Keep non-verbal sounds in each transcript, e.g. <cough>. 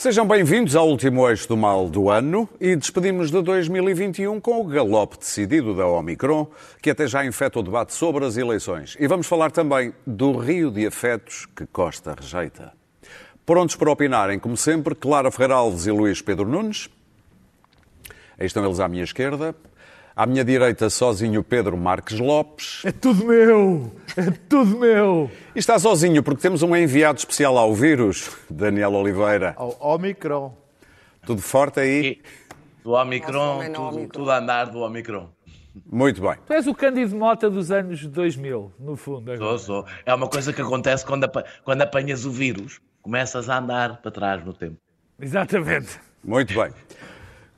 Sejam bem-vindos ao último eixo do mal do ano e despedimos de 2021 com o galope decidido da Omicron, que até já infeta o debate sobre as eleições. E vamos falar também do rio de afetos que Costa rejeita. Prontos para opinarem, como sempre, Clara Ferreira Alves e Luís Pedro Nunes. Aí estão eles à minha esquerda. À minha direita, sozinho, Pedro Marques Lopes. É tudo meu! É tudo meu! E está sozinho porque temos um enviado especial ao vírus, Daniel Oliveira. Ao Omicron. Tudo forte aí? E do Omicron, Nossa, tudo, Omicron. tudo a andar do Omicron. Muito bem. Tu és o Cândido Mota dos anos 2000, no fundo. Sou, Agora. sou. É uma coisa que acontece quando, quando apanhas o vírus. Começas a andar para trás no tempo. Exatamente. Muito bem.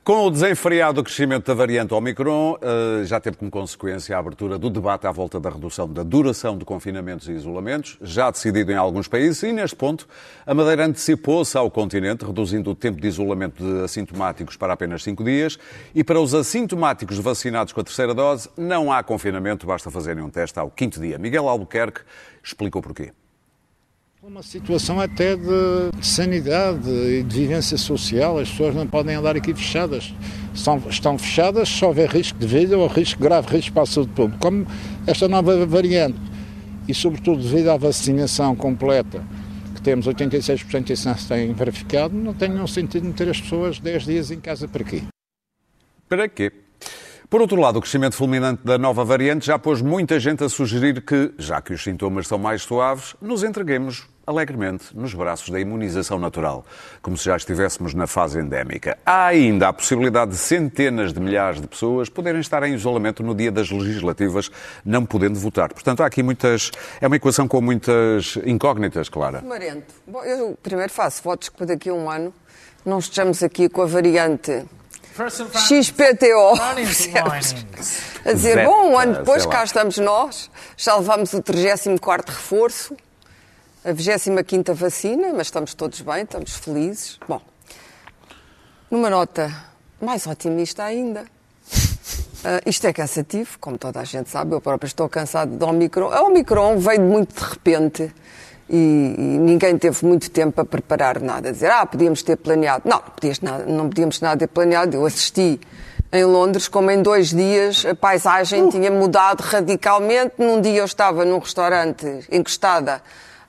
Com o desenfreado crescimento da variante Omicron, eh, já teve como consequência a abertura do debate à volta da redução da duração de confinamentos e isolamentos, já decidido em alguns países, e neste ponto a Madeira antecipou-se ao continente, reduzindo o tempo de isolamento de assintomáticos para apenas cinco dias, e para os assintomáticos vacinados com a terceira dose, não há confinamento, basta fazerem um teste ao quinto dia. Miguel Albuquerque explicou porquê. Uma situação até de, de sanidade e de vivência social. As pessoas não podem andar aqui fechadas. Estão, estão fechadas se houver risco de vida ou risco grave, risco para a saúde pública. Como esta nova variante e, sobretudo, devido à vacinação completa, que temos 86% de incidência têm verificado, não tem nenhum sentido meter as pessoas 10 dias em casa para quê? Para quê? Por outro lado, o crescimento fulminante da nova variante já pôs muita gente a sugerir que, já que os sintomas são mais suaves, nos entreguemos alegremente nos braços da imunização natural, como se já estivéssemos na fase endémica. Há ainda a possibilidade de centenas de milhares de pessoas poderem estar em isolamento no dia das legislativas, não podendo votar. Portanto, há aqui muitas. É uma equação com muitas incógnitas, Clara. Marento. Bom, eu primeiro faço votos que daqui a um ano não estejamos aqui com a variante XPTO. <laughs> A dizer, bom, um ano depois cá estamos nós, já levamos o 34º reforço, a 25ª vacina, mas estamos todos bem, estamos felizes. Bom, numa nota mais otimista ainda, <laughs> ah, isto é cansativo, como toda a gente sabe, eu próprio estou cansado de Omicron. A Omicron veio muito de repente e, e ninguém teve muito tempo a preparar nada. A dizer, ah, podíamos ter planeado. Não, podias nada- não podíamos nada ter planeado. Eu assisti em Londres como em dois dias a paisagem tinha mudado radicalmente. Num dia eu estava num restaurante encostada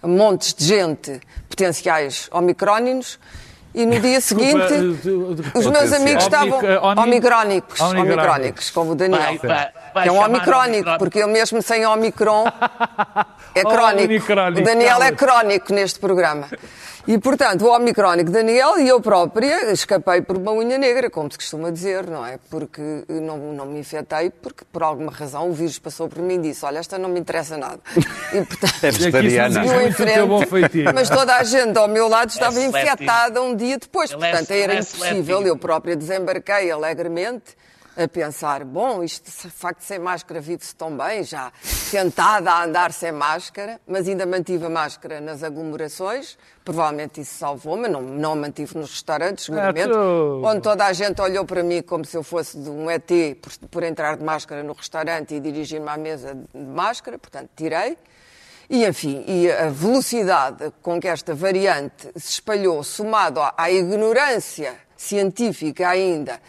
montes de gente, potenciais omicróninos, e no dia seguinte os meus amigos estavam omi- omicrónicos, omicrónicos. como o Daniel. Vai- vai- vai é um omicrónico, porque eu mesmo sem omicron <laughs> é crónico. o Daniel é crónico neste programa. E, portanto, o omicrónico Daniel e eu própria escapei por uma unha negra, como se costuma dizer, não é? Porque não, não me infectei, porque por alguma razão o vírus passou por mim e disse, olha, esta não me interessa nada. E, portanto, <laughs> É vegetariana. em frente, mas toda a gente ao meu lado estava seletivo. infectada um dia depois. É- Portanto, era é impossível. Eu própria desembarquei alegremente a pensar, bom, isto de facto sem máscara vive-se tão bem, já tentada a andar sem máscara, mas ainda mantive a máscara nas aglomerações, provavelmente isso salvou, mas não, não a mantive nos restaurantes, seguramente, tu- onde toda a gente olhou para mim como se eu fosse de um ET por, por entrar de máscara no restaurante e dirigir-me à mesa de máscara, portanto tirei. E, enfim, e a velocidade com que esta variante se espalhou, somado à ignorância científica ainda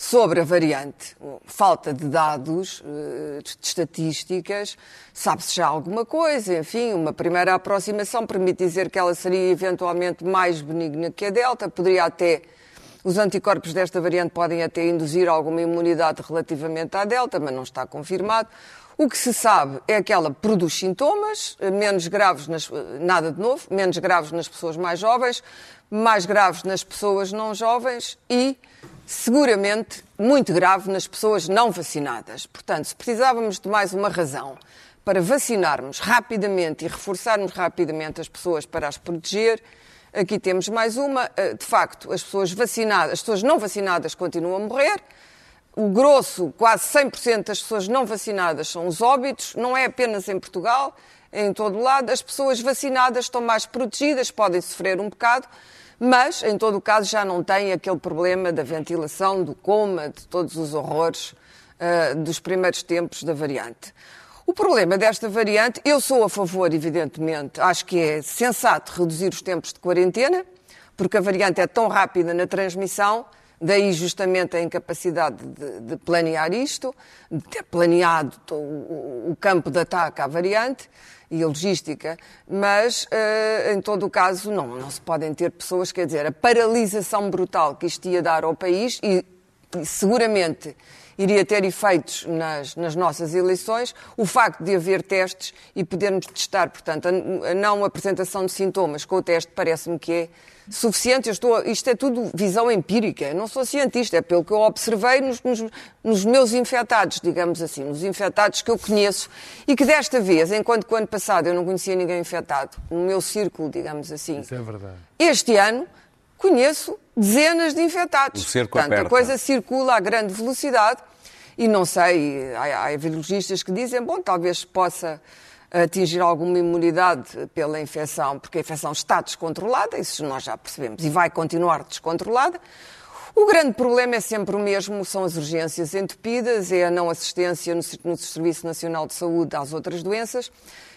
sobre a variante, falta de dados, eh, de estatísticas, sabe-se já alguma coisa, enfim, uma primeira aproximação permite dizer que ela seria eventualmente mais benigna que a Delta, poderia até os anticorpos desta variante podem até induzir alguma imunidade relativamente à Delta, mas não está confirmado. O que se sabe é que ela produz sintomas, eh, menos graves, nas, eh, nada de novo, menos graves nas pessoas mais jovens, mais graves nas pessoas não jovens e, seguramente, muito grave nas pessoas não vacinadas. Portanto, se precisávamos de mais uma razão para vacinarmos rapidamente e reforçarmos rapidamente as pessoas para as proteger, aqui temos mais uma. Eh, De facto, as pessoas vacinadas, as pessoas não vacinadas continuam a morrer. O grosso, quase 100% das pessoas não vacinadas são os óbitos, não é apenas em Portugal, em todo lado. As pessoas vacinadas estão mais protegidas, podem sofrer um bocado, mas, em todo o caso, já não têm aquele problema da ventilação, do coma, de todos os horrores uh, dos primeiros tempos da variante. O problema desta variante, eu sou a favor, evidentemente, acho que é sensato reduzir os tempos de quarentena, porque a variante é tão rápida na transmissão, daí justamente a incapacidade de, de planear isto, de ter planeado o, o campo de ataque à variante e a logística, mas uh, em todo o caso não, não se podem ter pessoas, quer dizer, a paralisação brutal que isto ia dar ao país e, e seguramente iria ter efeitos nas, nas, nossas eleições, o facto de haver testes e podermos testar, portanto, a, a não apresentação de sintomas com o teste parece-me que é suficiente. Eu estou, isto é tudo visão empírica. Eu não sou cientista, é pelo que eu observei nos, nos, nos, meus infectados, digamos assim, nos infectados que eu conheço e que desta vez, enquanto que o ano passado eu não conhecia ninguém infectado, no meu círculo, digamos assim. Isso é verdade. Este ano conheço dezenas de infectados. O cerco Portanto, aperta. a coisa circula a grande velocidade e não sei, há, há virologistas que dizem, bom, talvez possa atingir alguma imunidade pela infecção, porque a infecção está descontrolada, isso nós já percebemos, e vai continuar descontrolada. O grande problema é sempre o mesmo, são as urgências entupidas, é a não assistência no, no Serviço Nacional de Saúde às outras doenças.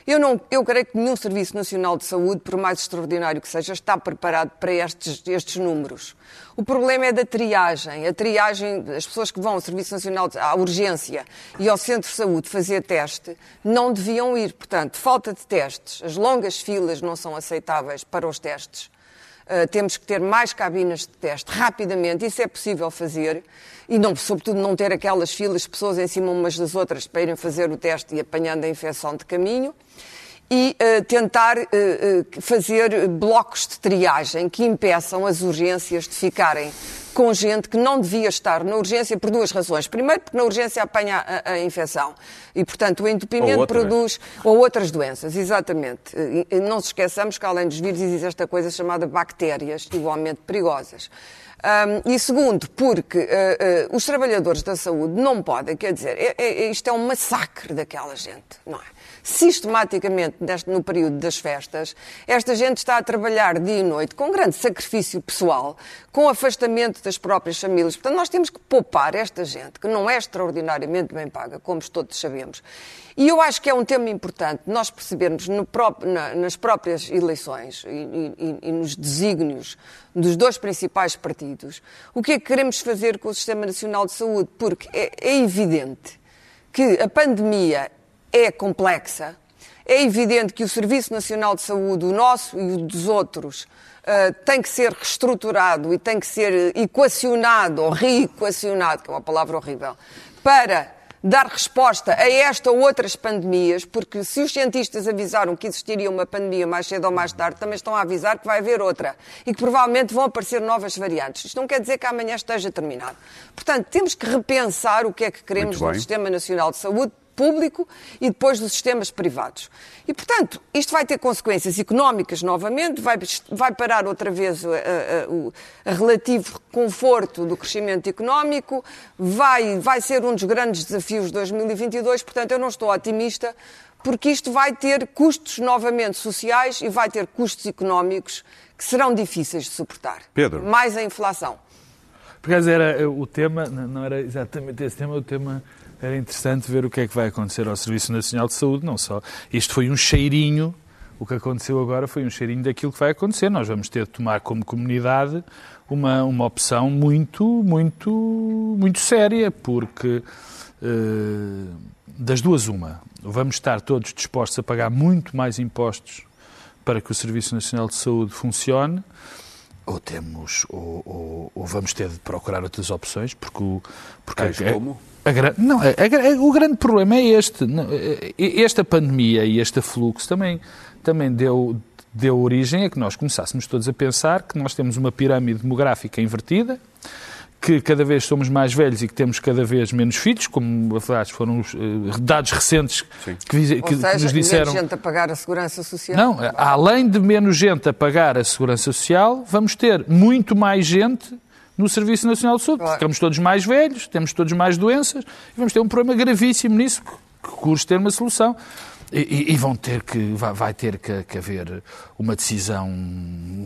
Eu, não, eu creio que nenhum Serviço Nacional de Saúde, por mais extraordinário que seja, está preparado para estes, estes números. O problema é da triagem. A triagem, as pessoas que vão ao Serviço Nacional, de, à urgência e ao Centro de Saúde fazer teste, não deviam ir. Portanto, falta de testes. As longas filas não são aceitáveis para os testes. Uh, temos que ter mais cabinas de teste rapidamente, isso é possível fazer, e não, sobretudo não ter aquelas filas de pessoas em cima umas das outras para irem fazer o teste e apanhando a infecção de caminho. E uh, tentar uh, fazer blocos de triagem que impeçam as urgências de ficarem com gente que não devia estar na urgência por duas razões. Primeiro, porque na urgência apanha a, a infecção e, portanto, o entupimento ou produz. Ou outras doenças, exatamente. E, não se esqueçamos que, além dos vírus, existe esta coisa chamada bactérias, igualmente perigosas. Um, e segundo, porque uh, uh, os trabalhadores da saúde não podem, quer dizer, é, é, isto é um massacre daquela gente, não é? Sistematicamente neste, no período das festas, esta gente está a trabalhar dia e noite com grande sacrifício pessoal, com afastamento das próprias famílias. Portanto, nós temos que poupar esta gente, que não é extraordinariamente bem paga, como todos sabemos. E eu acho que é um tema importante nós percebermos no na, nas próprias eleições e, e, e nos desígnios dos dois principais partidos o que é que queremos fazer com o Sistema Nacional de Saúde, porque é, é evidente que a pandemia é complexa. É evidente que o Serviço Nacional de Saúde, o nosso e o dos outros, uh, tem que ser reestruturado e tem que ser equacionado ou reequacionado, que é uma palavra horrível, para dar resposta a esta ou outras pandemias, porque se os cientistas avisaram que existiria uma pandemia mais cedo ou mais tarde, também estão a avisar que vai haver outra e que provavelmente vão aparecer novas variantes. Isto não quer dizer que amanhã esteja terminado. Portanto, temos que repensar o que é que queremos no Sistema Nacional de Saúde público e depois dos sistemas privados. E, portanto, isto vai ter consequências económicas novamente, vai, vai parar outra vez a, a, a, relativo conforto do crescimento económico, vai, vai ser um dos grandes desafios de 2022, portanto, eu não estou otimista, porque isto vai ter custos novamente sociais e vai ter custos económicos que serão difíceis de suportar. Pedro. Mais a inflação. Por acaso era o tema, não era exatamente esse tema, o tema era interessante ver o que é que vai acontecer ao Serviço Nacional de Saúde, não só. Isto foi um cheirinho, o que aconteceu agora foi um cheirinho daquilo que vai acontecer. Nós vamos ter de tomar como comunidade uma, uma opção muito, muito, muito séria, porque uh, das duas uma, vamos estar todos dispostos a pagar muito mais impostos para que o Serviço Nacional de Saúde funcione, ou temos ou, ou, ou, vamos ter de procurar outras opções porque o porque é, como? A, não, a, a, o grande problema é este. Esta pandemia e este fluxo também, também deu, deu origem a que nós começássemos todos a pensar que nós temos uma pirâmide demográfica invertida, que cada vez somos mais velhos e que temos cada vez menos filhos, como foram os uh, dados recentes que, que, seja, que, nos disseram. menos gente a pagar a segurança social. Não, além de menos gente a pagar a segurança social, vamos ter muito mais gente no Serviço Nacional de Saúde. Claro. Ficamos todos mais velhos, temos todos mais doenças e vamos ter um problema gravíssimo nisso que curso ter uma solução. E, e vão ter que, vai, vai ter que, que, haver uma decisão,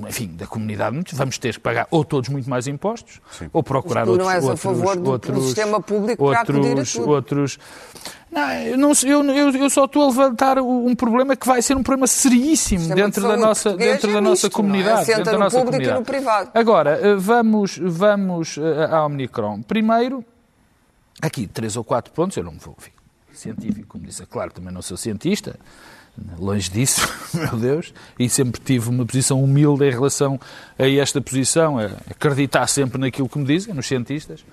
enfim, da comunidade. Vamos ter que pagar ou todos muito mais impostos, Sim. ou procurar tu outros... não és outros, a favor do, outros, do sistema público outros, para acudir a tudo. Outros, não, eu, não, eu, eu, eu, só estou a levantar um problema que vai ser um problema seríssimo dentro da nossa, dentro da é nossa comunidade. É? Dentro da nossa público comunidade. e no privado. Agora, eh, vamos, vamos eh, à Omnicron. Primeiro, aqui, três ou quatro pontos, eu não me vou ouvir científico, como disse, é claro, também não sou cientista, longe disso, <laughs> meu Deus, e sempre tive uma posição humilde em relação a esta posição, a acreditar sempre naquilo que me dizem, nos cientistas,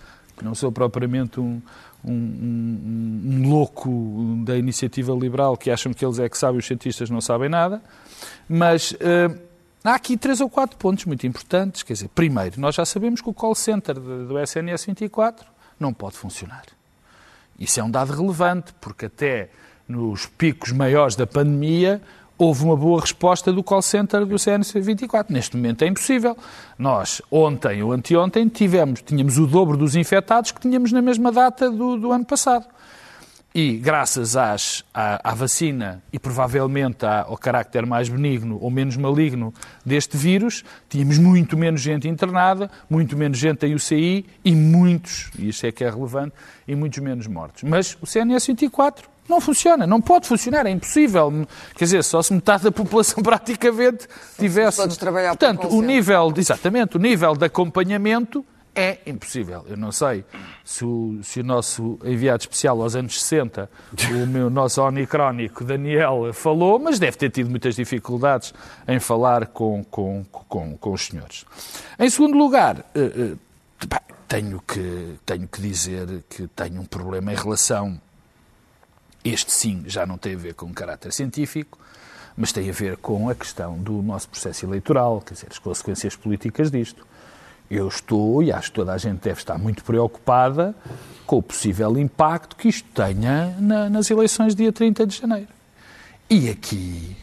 não sou propriamente um, um, um, um louco da iniciativa liberal que acham que eles é que sabem, os cientistas não sabem nada, mas uh, há aqui três ou quatro pontos muito importantes, quer dizer, primeiro, nós já sabemos que o call center do SNS 24 não pode funcionar. Isso é um dado relevante, porque até nos picos maiores da pandemia houve uma boa resposta do call center do CNC24. Neste momento é impossível. Nós, ontem ou anteontem, tivemos, tínhamos o dobro dos infectados que tínhamos na mesma data do, do ano passado. E graças às, à, à, vacina e provavelmente ao carácter mais benigno ou menos maligno deste vírus, tínhamos muito menos gente internada, muito menos gente em UCI e muitos, e isso é que é relevante, e muitos menos mortos. Mas o CNS 24 não funciona, não pode funcionar, é impossível. Quer dizer, só se metade da população <laughs> praticamente tivesse. Todos trabalhar Portanto, o nível, exatamente, o nível de acompanhamento é impossível. Eu não sei se o, se o nosso enviado especial aos anos 60, o meu <laughs> nosso onicrónico Daniel, falou, mas deve ter tido muitas dificuldades em falar com, com, com, com os senhores. Em segundo lugar, eh, eh, tenho, que, tenho que dizer que tenho um problema em relação. Este sim já não tem a ver com caráter científico, mas tem a ver com a questão do nosso processo eleitoral, quer dizer, as consequências políticas disto. Eu estou, e acho que toda a gente deve estar muito preocupada com o possível impacto que isto tenha na, nas eleições dia 30 de janeiro. E aqui,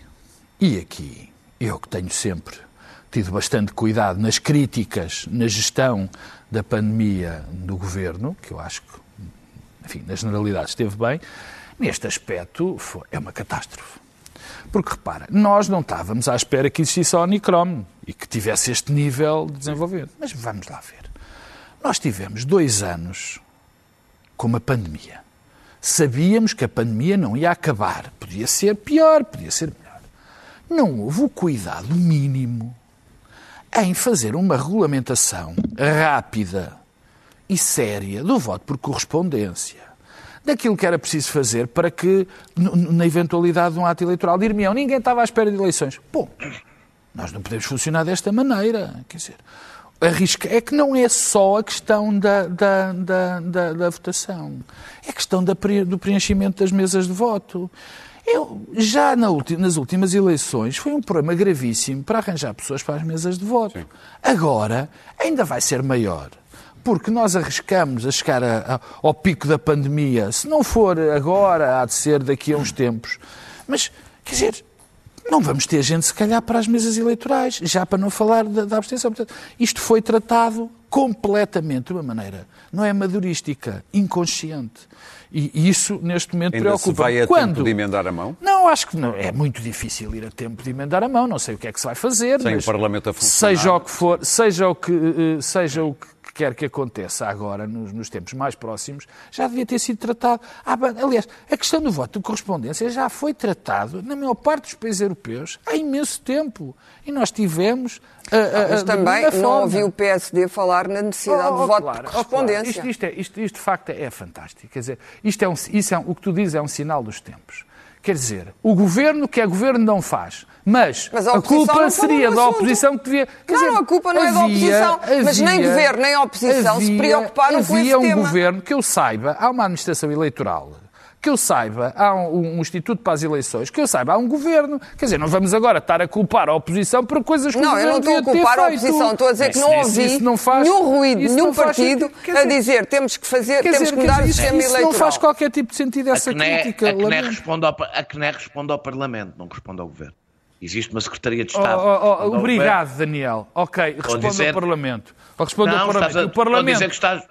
e aqui, eu que tenho sempre tido bastante cuidado nas críticas na gestão da pandemia do governo, que eu acho que, enfim, na generalidade esteve bem, neste aspecto foi, é uma catástrofe. Porque repara, nós não estávamos à espera que existisse a Omicron e que tivesse este nível de desenvolvimento. Mas vamos lá ver. Nós tivemos dois anos com uma pandemia. Sabíamos que a pandemia não ia acabar. Podia ser pior, podia ser melhor. Não houve o cuidado mínimo em fazer uma regulamentação rápida e séria do voto por correspondência daquilo que era preciso fazer para que, na eventualidade de um ato eleitoral, dir-me ninguém estava à espera de eleições. Bom, nós não podemos funcionar desta maneira. Quer dizer, arrisca. É que não é só a questão da, da, da, da, da votação, é a questão da, do preenchimento das mesas de voto. Eu, já na nas últimas eleições foi um problema gravíssimo para arranjar pessoas para as mesas de voto. Sim. Agora ainda vai ser maior porque nós arriscamos a chegar a, a, ao pico da pandemia. Se não for agora, há de ser daqui a uns tempos. Mas, quer dizer, não vamos ter gente, se calhar, para as mesas eleitorais, já para não falar da, da abstenção. Portanto, isto foi tratado completamente de uma maneira, não é madurística, inconsciente. E isso, neste momento, Ainda preocupa. Se vai a Quando? tempo de emendar a mão? Não, acho que não. É muito difícil ir a tempo de emendar a mão. Não sei o que é que se vai fazer. Sem mas o Parlamento a funcionar. Seja o que for, seja o que, eh, seja o que quer que aconteça agora, nos, nos, tempos mais próximos, já devia ter sido tratado. Ah, aliás, a questão do voto de correspondência já foi tratado na maior parte dos países europeus há imenso tempo. E nós tivemos. A, a, Mas também não forma. ouvi o PSD falar na necessidade oh, oh, de voto claro, de correspondência. Oh, claro. isto, isto, é, isto, isto, de facto, é fantástico. Quer dizer, isto é um, isso é, o que tu dizes é um sinal dos tempos. Quer dizer, o governo que é governo não faz. Mas, mas a, a culpa seria da oposição que devia. Quer não, dizer, a culpa não havia, é da oposição. Havia, mas nem governo nem oposição havia, se preocuparam com esse um tema. Havia um governo que eu saiba, há uma administração eleitoral que eu saiba, há um, um, Instituto para as Eleições, que eu saiba, há um governo. Quer dizer, não vamos agora estar a culpar a oposição por coisas que não, o eu não estou a culpar a oposição, estou a dizer que não ouvi não faz, nenhum ruído, nenhum partido dizer, a dizer temos que fazer, temos dizer, que mudar o sistema isso eleitoral. não faz qualquer tipo de sentido essa a crítica. A CNE, responde ao, a CNE responde ao Parlamento, não responde ao Governo. Existe uma Secretaria de Estado. Oh, oh, oh, obrigado, Daniel. Ok, responde dizer... ao Parlamento. Responde não, ao Parlamento. A... O Parlamento... dizer que estás...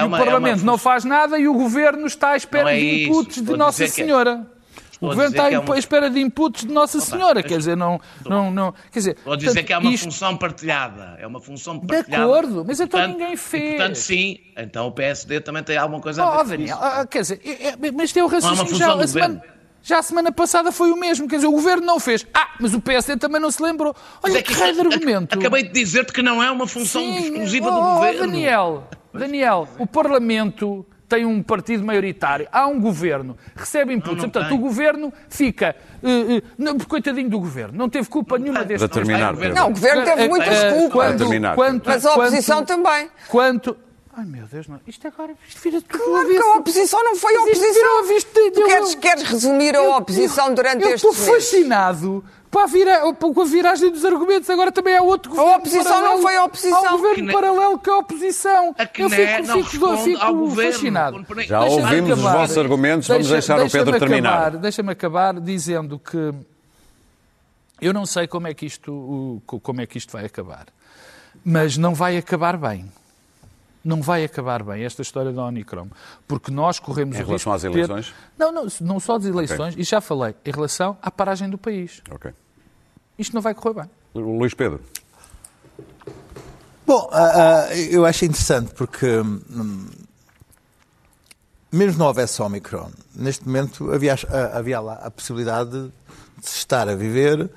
É uma, o Parlamento é uma... não faz nada e o Governo está à espera é de inputs de Nossa Senhora. Que... O governo está que é à uma- espera de inputs de Nossa Senhora, quer dizer, não, não, não, quer dizer, a dizer portanto, que é uma isto- função partilhada. É uma função De partilhada. acordo, mas então portanto- ninguém fez. portanto, sim. Então o PSD também tem alguma coisa a ver Oh, Daniel, isso. ah, quer dizer, é- é- mas tem o Não é uma raciocínio. função Já, do a semana, governo. Já a semana passada foi o mesmo, quer dizer, o governo não fez. Ah, mas o PSD também não se lembrou. Olha é que raio de argumento. Acabei de dizer-te que não é uma função Sim, exclusiva do oh, governo. Daniel, Daniel, o Parlamento tem um partido maioritário, há um governo, recebe inputs, Não, não portanto tem. o governo fica, eh, não, coitadinho do governo, não teve culpa nenhuma tem. deste Para terminar. Não, o governo teve muitas culpas. quando- quanto- Mas a oposição quanto- também. Quanto. Ai meu Deus, não. Isto agora isto vira tudo Claro que a oposição não foi a oposição. Tu eu- queres, queres resumir a oposição durante eu estes estou meses? fascinado para a vira- com a viragem dos argumentos. Agora também há outro governo. oposição paralelo. não foi a oposição. Há um governo Que paralelo que é a oposição. A que eu fico, não fico, responde fico ao governo. fascinado. Já ouvimos os acabar. vossos argumentos, vamos deixar o Pedro terminar. Deixa-me acabar dizendo que eu não sei como é que isto, como é que isto vai acabar, mas não vai acabar bem. Não vai acabar bem esta história da Omicron, porque nós corremos Em o relação risco às de ter- eleições? Não, não, não só das eleições, e já falei, em relação à paragem do país. Ok. Isto não vai correr bem. Luís Pedro. Bom, ah, ah, eu acho interessante porque, hum, mesmo não houvesse Omicron, neste momento havia, ah, havia lá a possibilidade de se estar a viver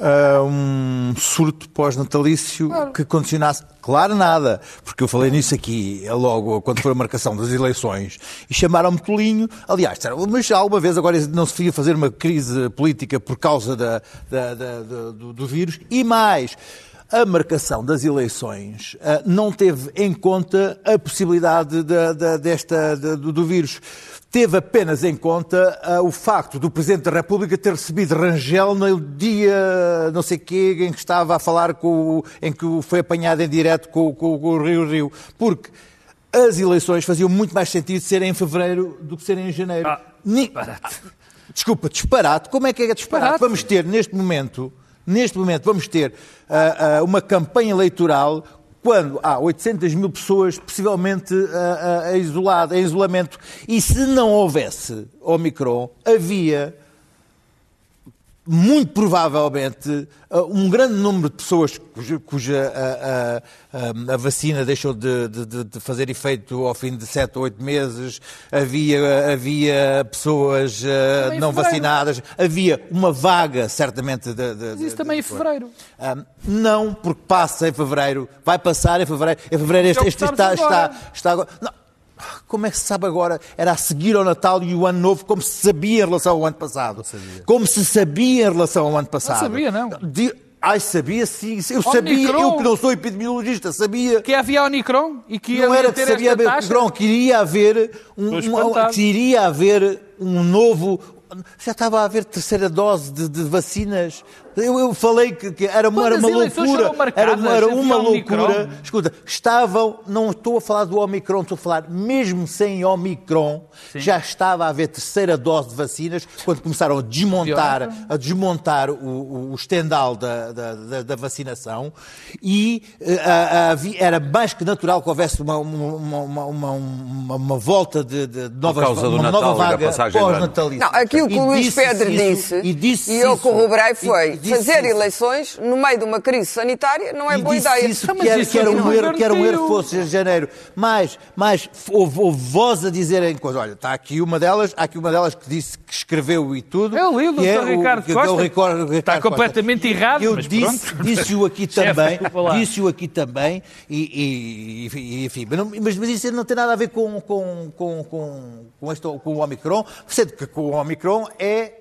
ah, um surto pós-natalício que condicionasse. Claro, nada, porque eu falei nisso aqui é logo quando foi a marcação das eleições e chamaram-me tolinho. Aliás, disseram, mas já alguma vez agora não se ia fazer uma crise política por causa da, da- da- do, do vírus e mais. A marcação das eleições ah, não teve em conta a possibilidade da- da- desta, da- do, do vírus. Teve apenas em conta ah, o facto do Presidente da República ter recebido Rangel no dia não sei quê em que estava a falar com o, em que foi apanhado em direto com, com- com o Rio Rio. Porque as eleições faziam muito mais sentido serem em fevereiro do que serem em janeiro. Ah, Ni- Desculpa, disparate. Como é que é disparate? Vamos ter neste momento, neste momento, vamos ter ah, ah, uma campanha eleitoral quando há 800 mil pessoas possivelmente ah, ah, isolado, em isolamento. E se não houvesse Omicron, havia muito provavelmente uh, um grande número de pessoas cuja, cuja uh, um, a vacina deixou de, de- de- fazer efeito ao fim de 7 ou 8 meses, havia, havia pessoas uh, Também em não vacinadas, havia uma vaga certamente de. de- Mas isso também em de- fevereiro. um, não, porque passa em fevereiro, vai passar em fevereiro. Em fevereiro este, É este está, agora. está, está agora. Não. Como é que se sabe agora? Era a seguir ao Natal e o Ano Novo, como se sabia em relação ao ano passado. Como se sabia em relação ao ano passado. sabia, não. Di- Ai, sabia sim. Eu sabia, eu que não sou epidemiologista, sabia. Que havia Omicron e que ia Não era que sabia haver. Omicron, que iria haver um, um- que iria haver um novo. Já estava a haver terceira dose de, de vacinas. Eu, eu falei que, que era, uma- era uma loucura. marcadas, Era, uma- era uma Omicron. loucura. Escuta, estavam, não estou a falar do Omicron, estou a falar mesmo sem Omicron, já estava a haver terceira dose de vacinas quando começaram a desmontar, a desmontar o, o, o estendal da, da, da- da vacinação e eh, a- a- era mais que natural que houvesse uma, uma, uma, uma, uma- uma volta de, de novas causa do uma Natal nova vaga pós-natalícia. Não, aquilo que o Luís Pedro isso- disse, e, disse e eu isso. corroborei foi fazer isso. eleições no meio de uma crise sanitária não é e boa disse ideia. isso que era, que era um erro, que era um erro fosse em janeiro. Mas, mas houve, houve voz a dizerem coisas. Olha, está aqui uma delas, há aqui uma delas que disse que escreveu e tudo. Eu li o que é Dr. Ricardo que é o Costa. Ricardo- Ricardo Está Costa. completamente errado, Eu mas disse, pronto. disse-o aqui <laughs> também, disse-o aqui também, e, e- e- enfim, mas, mas isso não tem nada a ver com, com, com, com, com, este, com o Omicron, sendo que com o Omicron é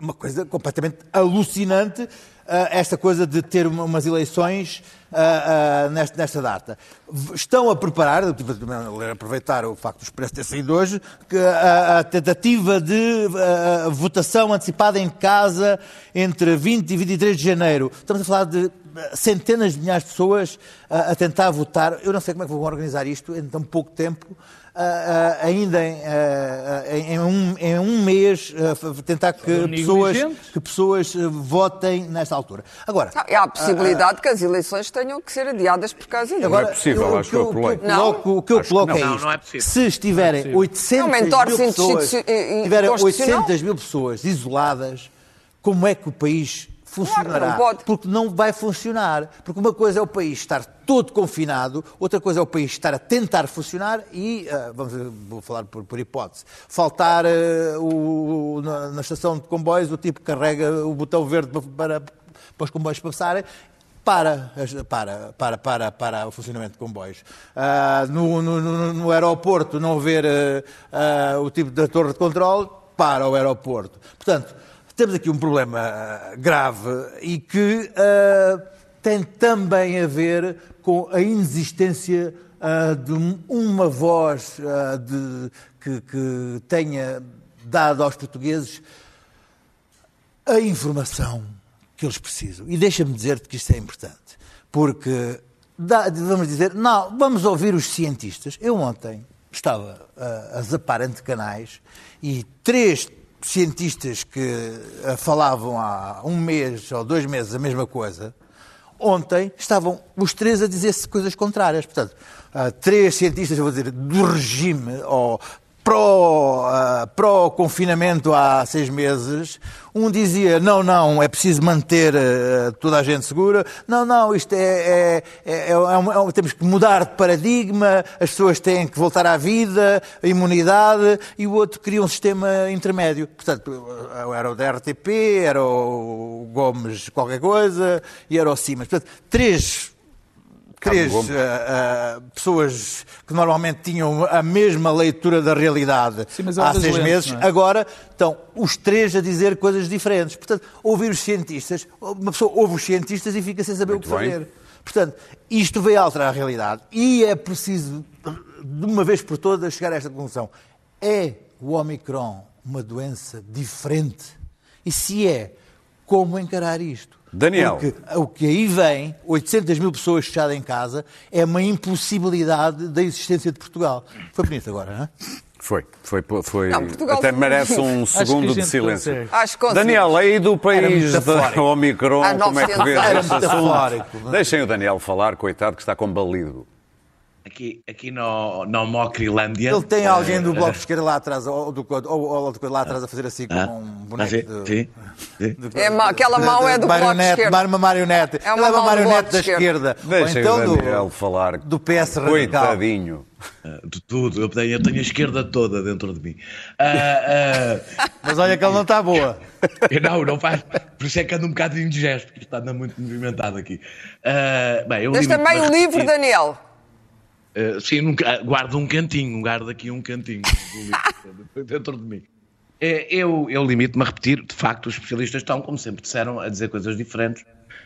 uma coisa completamente alucinante ah, esta coisa de ter uma- umas eleições ah, ah, nesta, data. Estão a preparar, aproveitar o facto do Expresso ter saído hoje, a, tentativa de votação antecipada em casa entre 20 e 23 de janeiro. Estamos a falar de centenas de milhares de pessoas a tentar votar. Eu não sei como é que vão organizar isto em tão pouco tempo. Uh, uh, ainda em, uh, em, um, em, um, mês tentar que pessoas, que pessoas votem nesta altura. Agora, não, há a possibilidade que as eleições tenham que ser adiadas por causa disso. Agora, não é possível, acho que eu coloco. O que eu coloco é isto. Não, é se estiverem 800 mil pessoas, tiverem 800 mil pessoas isoladas, como é que o país funcionará. Claro, não porque não vai funcionar. Porque uma coisa é o país estar todo confinado, outra coisa é o país estar a tentar funcionar e, uh, vamos, vou falar por, por hipótese, faltar uh, o, na, na, estação de comboios, o tipo carrega o botão verde para, para, para os comboios passarem para, para, para, para, para o funcionamento de comboios. Uh, no, no, no, aeroporto não haver uh, uh, o tipo de torre de controle, para o aeroporto. Portanto, temos aqui um problema eh, grave e que uh, tem também a ver com a inexistência uh, de uma voz uh, de, que, que tenha dado aos portugueses a informação que eles precisam. E deixa-me dizer-te que isto é importante, porque dá, vamos dizer, não, vamos ouvir os cientistas. Eu ontem estava a, a zapar entre canais e três cientistas que eh, falavam há um mês ou dois meses a mesma coisa, ontem estavam os três a dizer-se coisas contrárias. Portanto, três cientistas, vou dizer, do regime ou pró-confinamento uh, pró há seis meses, um dizia, não, não, é preciso manter uh, toda a gente segura, não, não, isto é, é, é, é, é temos que mudar de paradigma, as pessoas têm que voltar à vida, a imunidade, e o outro queria um sistema intermédio. Portanto, era o da RTP, era o Gomes qualquer coisa, e era o Simas. Portanto, três três uh, uh, pessoas que normalmente tinham a mesma leitura da realidade Sim, há seis lentes, meses, é? agora estão os três a dizer coisas diferentes. Portanto, ouvir os cientistas, uma pessoa ouve os cientistas e fica sem saber Muito o que bem. fazer. Portanto, isto veio alterar a realidade e é preciso, de uma vez por todas, chegar a esta conclusão. É o Omicron uma doença diferente? E se é, como encarar isto? Daniel. Porque o que aí vem, 800 mil pessoas fechadas em casa, é uma impossibilidade da existência de Portugal. Foi bonito agora, não é? Foi, foi, foi. Não, até merece um segundo de silêncio. Daniel, aí do país da Omicron, como é que vês este assunto? É? Deixem o Daniel falar, coitado, que está combalido aqui, aqui no, no Mocrilândia. Ele tem alguém do Bloco de <laughs> Esquerda lá atrás, ou, do, ou, ou lá atrás a fazer assim com ah, um boneco sim, de, sim, sim. De, é, aquela mão é do Bloco de Esquerda. Uma marionete. É uma, é uma marionete da esquerda. Deixa então o Daniel do, falar. Do PS radical. Coitadinho. Ah, de tudo, eu tenho, eu tenho a esquerda toda dentro de mim. Uh, uh, <laughs> Mas olha que ela não está boa. <laughs> não, não faz. Por isso é que anda um bocado indigesto, porque está anda muito movimentado aqui. Uh, bem, Mas também o livro, Daniel. Uh, sim, nunca, guardo um cantinho, guardo aqui um cantinho <laughs> dentro de mim. É, eu, eu limito-me a repetir, de facto, os especialistas estão, como sempre disseram, a dizer coisas diferentes.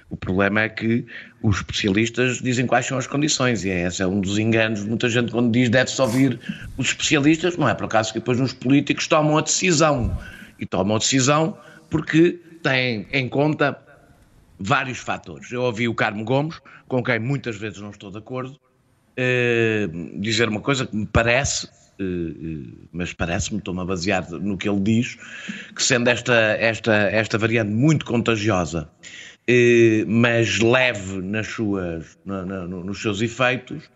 O problema é que os especialistas dizem quais são as condições, e esse é um dos enganos muita gente quando diz deve-se ouvir os especialistas, não é por acaso que depois os políticos tomam a decisão. E tomam a decisão porque têm em conta vários fatores. Eu ouvi o Carmo Gomes, com quem muitas vezes não estou de acordo, uh, dizer uma coisa que me parece, uh, mas parece-me, estou-me a basear no que ele diz, que sendo esta, esta, esta variante muito contagiosa, mas leve nas suas, nos seus efeitos,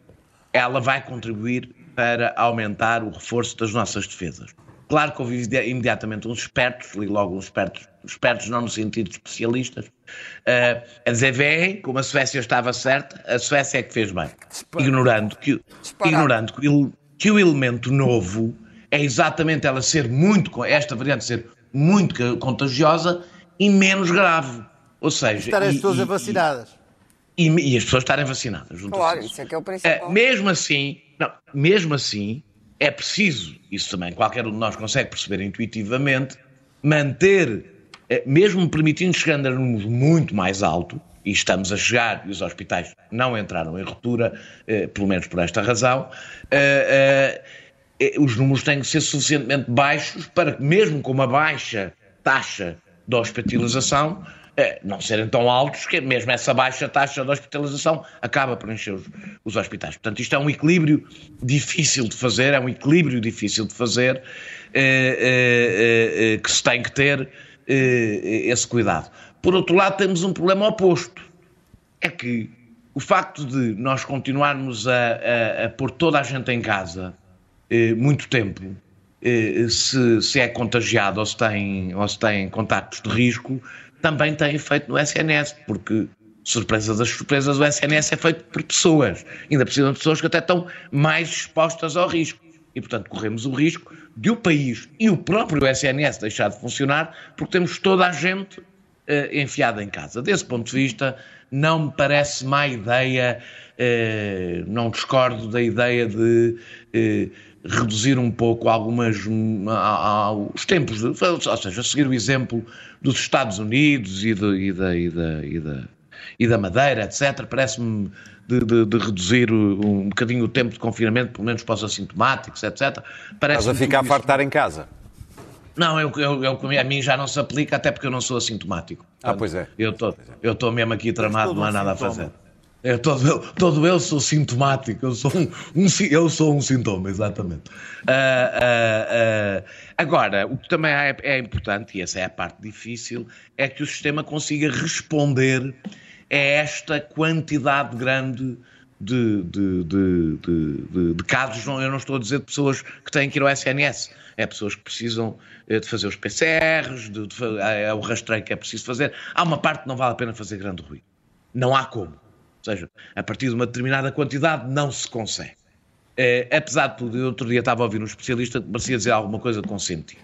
ela vai contribuir para aumentar o reforço das nossas defesas. Claro que houve imediatamente uns espertos, li logo uns espertos, espertos não no sentido de especialistas, uh, a dizer, vem, como a Suécia estava certa, a Suécia é que fez bem. Ignorando, que, ignorando que, o, que o elemento novo é exatamente ela ser muito, esta variante ser muito contagiosa e menos grave. Ou seja... Estarem as pessoas e, vacinadas. E, e, as pessoas estarem vacinadas. Claro, isso é que é o principal. Uh, mesmo assim, não, mesmo assim, é preciso, isso também qualquer um de nós consegue perceber intuitivamente, manter, eh, mesmo permitindo chegar a números muito mais altos, e estamos a chegar, e os hospitais não entraram em ruptura, eh, pelo menos por esta razão, eh, os números têm que ser suficientemente baixos para que, mesmo com uma baixa taxa de hospitalização, eh, não serem tão altos que mesmo essa baixa taxa de hospitalização acaba por encher os, os hospitais. Portanto, isto é um equilíbrio difícil de fazer, é um equilíbrio difícil de fazer eh, que se tem que ter esse cuidado. Por outro lado, temos um problema oposto. É que o facto de nós continuarmos a, a, a pôr toda a gente em casa muito tempo, se, se, é contagiado ou se, tem, ou se tem contactos de risco, também tem efeito no SNS, porque, surpresa das surpresas, o SNS é feito por pessoas, ainda precisam de pessoas que até estão mais expostas ao risco. E, portanto, corremos o risco de o país e o próprio SNS deixar de funcionar porque temos toda a gente uh, enfiada em casa. Desse ponto de vista, não me parece má ideia, uh, não discordo da ideia de. Uh, reduzir um pouco algumas os tempos, ou seja, seguir o exemplo dos Estados Unidos e, de, e, da, e, da, e, da, e da Madeira, etc. Parece-me de, de, de, reduzir um bocadinho o tempo de confinamento, pelo menos para os assintomáticos, etc. Parece Estás a ficar a fartar em casa? Não, eu, eu, eu, a mim já não se aplica, até porque eu não sou assintomático. Ah, pois é. Eu estou mesmo aqui tramado, não há nada a fazer. É, todo, eu, todo eu sou sintomático, eu sou um, um eu sou um sintoma, exatamente. Uh, uh, uh, agora, o que também é, é, importante, e essa é a parte difícil, é que o sistema consiga responder a esta quantidade grande de, de, de, de, casos. Eu não estou a dizer de pessoas que têm que ir ao SNS, é pessoas que precisam eh, de fazer os PCRs, de, é o rastreio que é preciso fazer. Há uma parte que não vale a pena fazer grande ruído. Não há como seja, a partir de uma determinada quantidade não se consegue. É, apesar de tudo, eu outro dia estava a ouvir um especialista que parecia dizer alguma coisa com sentido.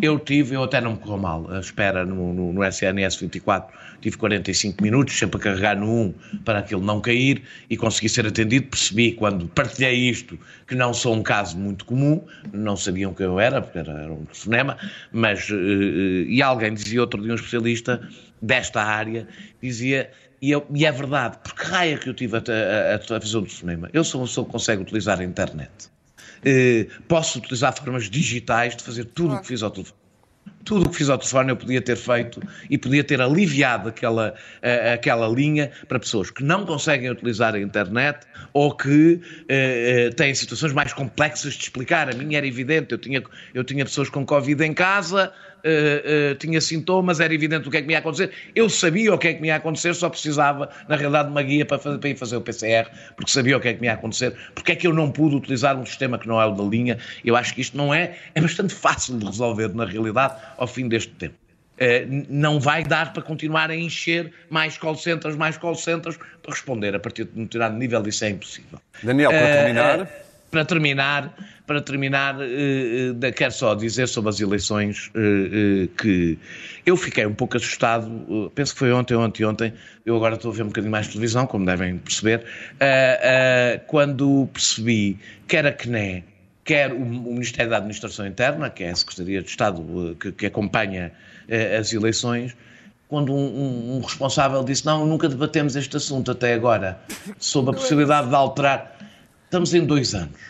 Eu tive, eu até não me correu mal, a espera no, no, no, SNS 24, tive 45 minutos, sempre a carregar no 1 para aquilo não cair e consegui ser atendido. Percebi quando partilhei isto que não sou um caso muito comum, não sabiam que eu era, porque era, um cinema, mas. Uh, e alguém dizia, outro dia, um especialista desta área, dizia e, eu, e, é verdade, porque raia que eu tive a, a, a fazer o cinema. Eu sou uma pessoa que consegue utilizar a internet. Uh, posso utilizar formas digitais de fazer tudo o que fiz ao telefone. Tudo o que fiz ao telefone eu podia ter feito e podia ter aliviado aquela, uh, aquela linha para pessoas que não conseguem utilizar a internet ou que uh, têm situações mais complexas de explicar. A minha era evidente, eu tinha, eu tinha pessoas com Covid em casa, uh, uh, tinha sintomas, era evidente o que é que me ia acontecer. Eu sabia o que é que me ia acontecer, só precisava, na realidade, de uma guia para, fazer, para ir fazer o PCR, porque sabia o que é que me ia acontecer. Porque é que eu não pude utilizar um sistema que não é o da linha? Eu acho que isto não é, é bastante fácil de resolver, na realidade, ao fim deste tempo. Uh, não vai dar para continuar a encher mais call centers, mais call centers para responder a partir de um determinado nível, isso é impossível. Daniel, para terminar para terminar, para terminar, uh, quero só dizer sobre as eleições uh, que eu fiquei um pouco assustado, penso que foi ontem, ontem, ontem, eu agora estou a ver um bocadinho mais televisão, como devem perceber, quando percebi quer a CNE, quer o, o, Ministério da Administração Interna, que é a Secretaria de Estado que, que acompanha as eleições, quando um, um, um, responsável disse: Não, nunca debatemos este assunto até agora, sobre a possibilidade de alterar. Estamos em dois anos.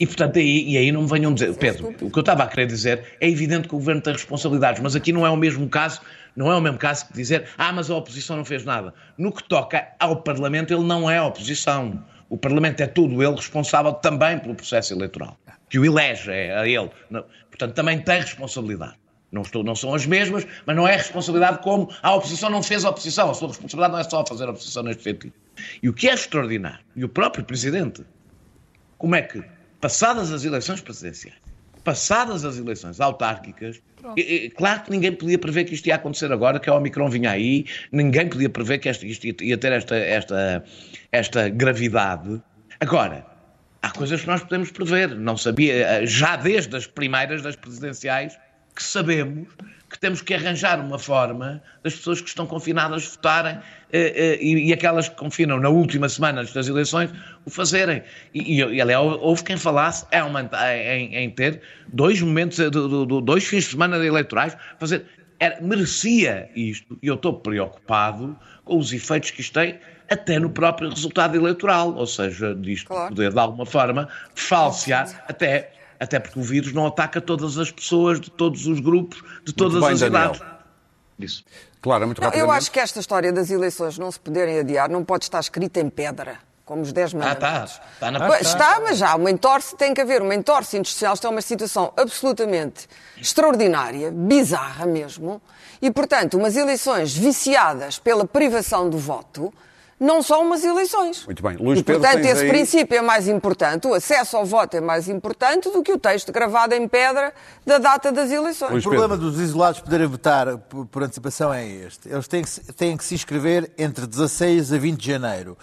E, portanto, aí, e aí não me venham dizer, Pedro, o que eu estava a querer dizer é evidente que o governo tem responsabilidades, mas aqui não é o mesmo caso, não é o mesmo caso que dizer, ah, mas a oposição não fez nada. No que toca ao Parlamento, ele não é a oposição. O Parlamento é todo ele responsável também pelo processo eleitoral, que o elege é a ele. Portanto, também tem responsabilidade. Não, estou, não são as mesmas, mas não é responsabilidade como a oposição não fez a oposição. A sua responsabilidade não é só fazer a oposição neste sentido. E o que é extraordinário, e o próprio Presidente como é que, passadas as eleições presidenciais, passadas as eleições autárquicas, e, e, claro que ninguém podia prever que isto ia acontecer agora, que a Omicron vinha aí, ninguém podia prever que isto, isto ia ter esta, esta, esta gravidade. Agora, há coisas que nós podemos prever. Não sabia, já desde as primeiras das presidenciais, que sabemos que temos que arranjar uma forma das pessoas que estão confinadas votarem eh, eh, e, e, aquelas que confinam na última semana das eleições o fazerem. E, e, e houve quem falasse é uma, em, em, ter dois momentos, eh, do, do, dois fins de semana eleitorais, fazer. Era, merecia isto, e eu estou preocupado com os efeitos que isto tem até no próprio resultado eleitoral, ou seja, disto claro. poder de alguma forma falsear até até porque o vírus não ataca todas as pessoas, de todos os grupos, de todas bem, as idades. disso. Claro, muito Não, rapidamente. eu acho que esta história das eleições não se poderem adiar não pode estar escrita em pedra, como os 10 Ah, mandamentos. está. Está na Pois, Está, mas já, uma entorse, tem que haver uma entorse industrial, isto é uma situação absolutamente extraordinária, bizarra mesmo, e, portanto, umas eleições viciadas pela privação do voto não são umas eleições. Muito bem. Luís e, Pedro, portanto, esse aí- princípio é mais importante, o acesso ao voto é mais importante do que o texto gravado em pedra da data das eleições. Luís O problema dos isolados poderem votar por, por antecipação é este. Eles têm que, se- têm que se inscrever entre 16 a 20 de janeiro.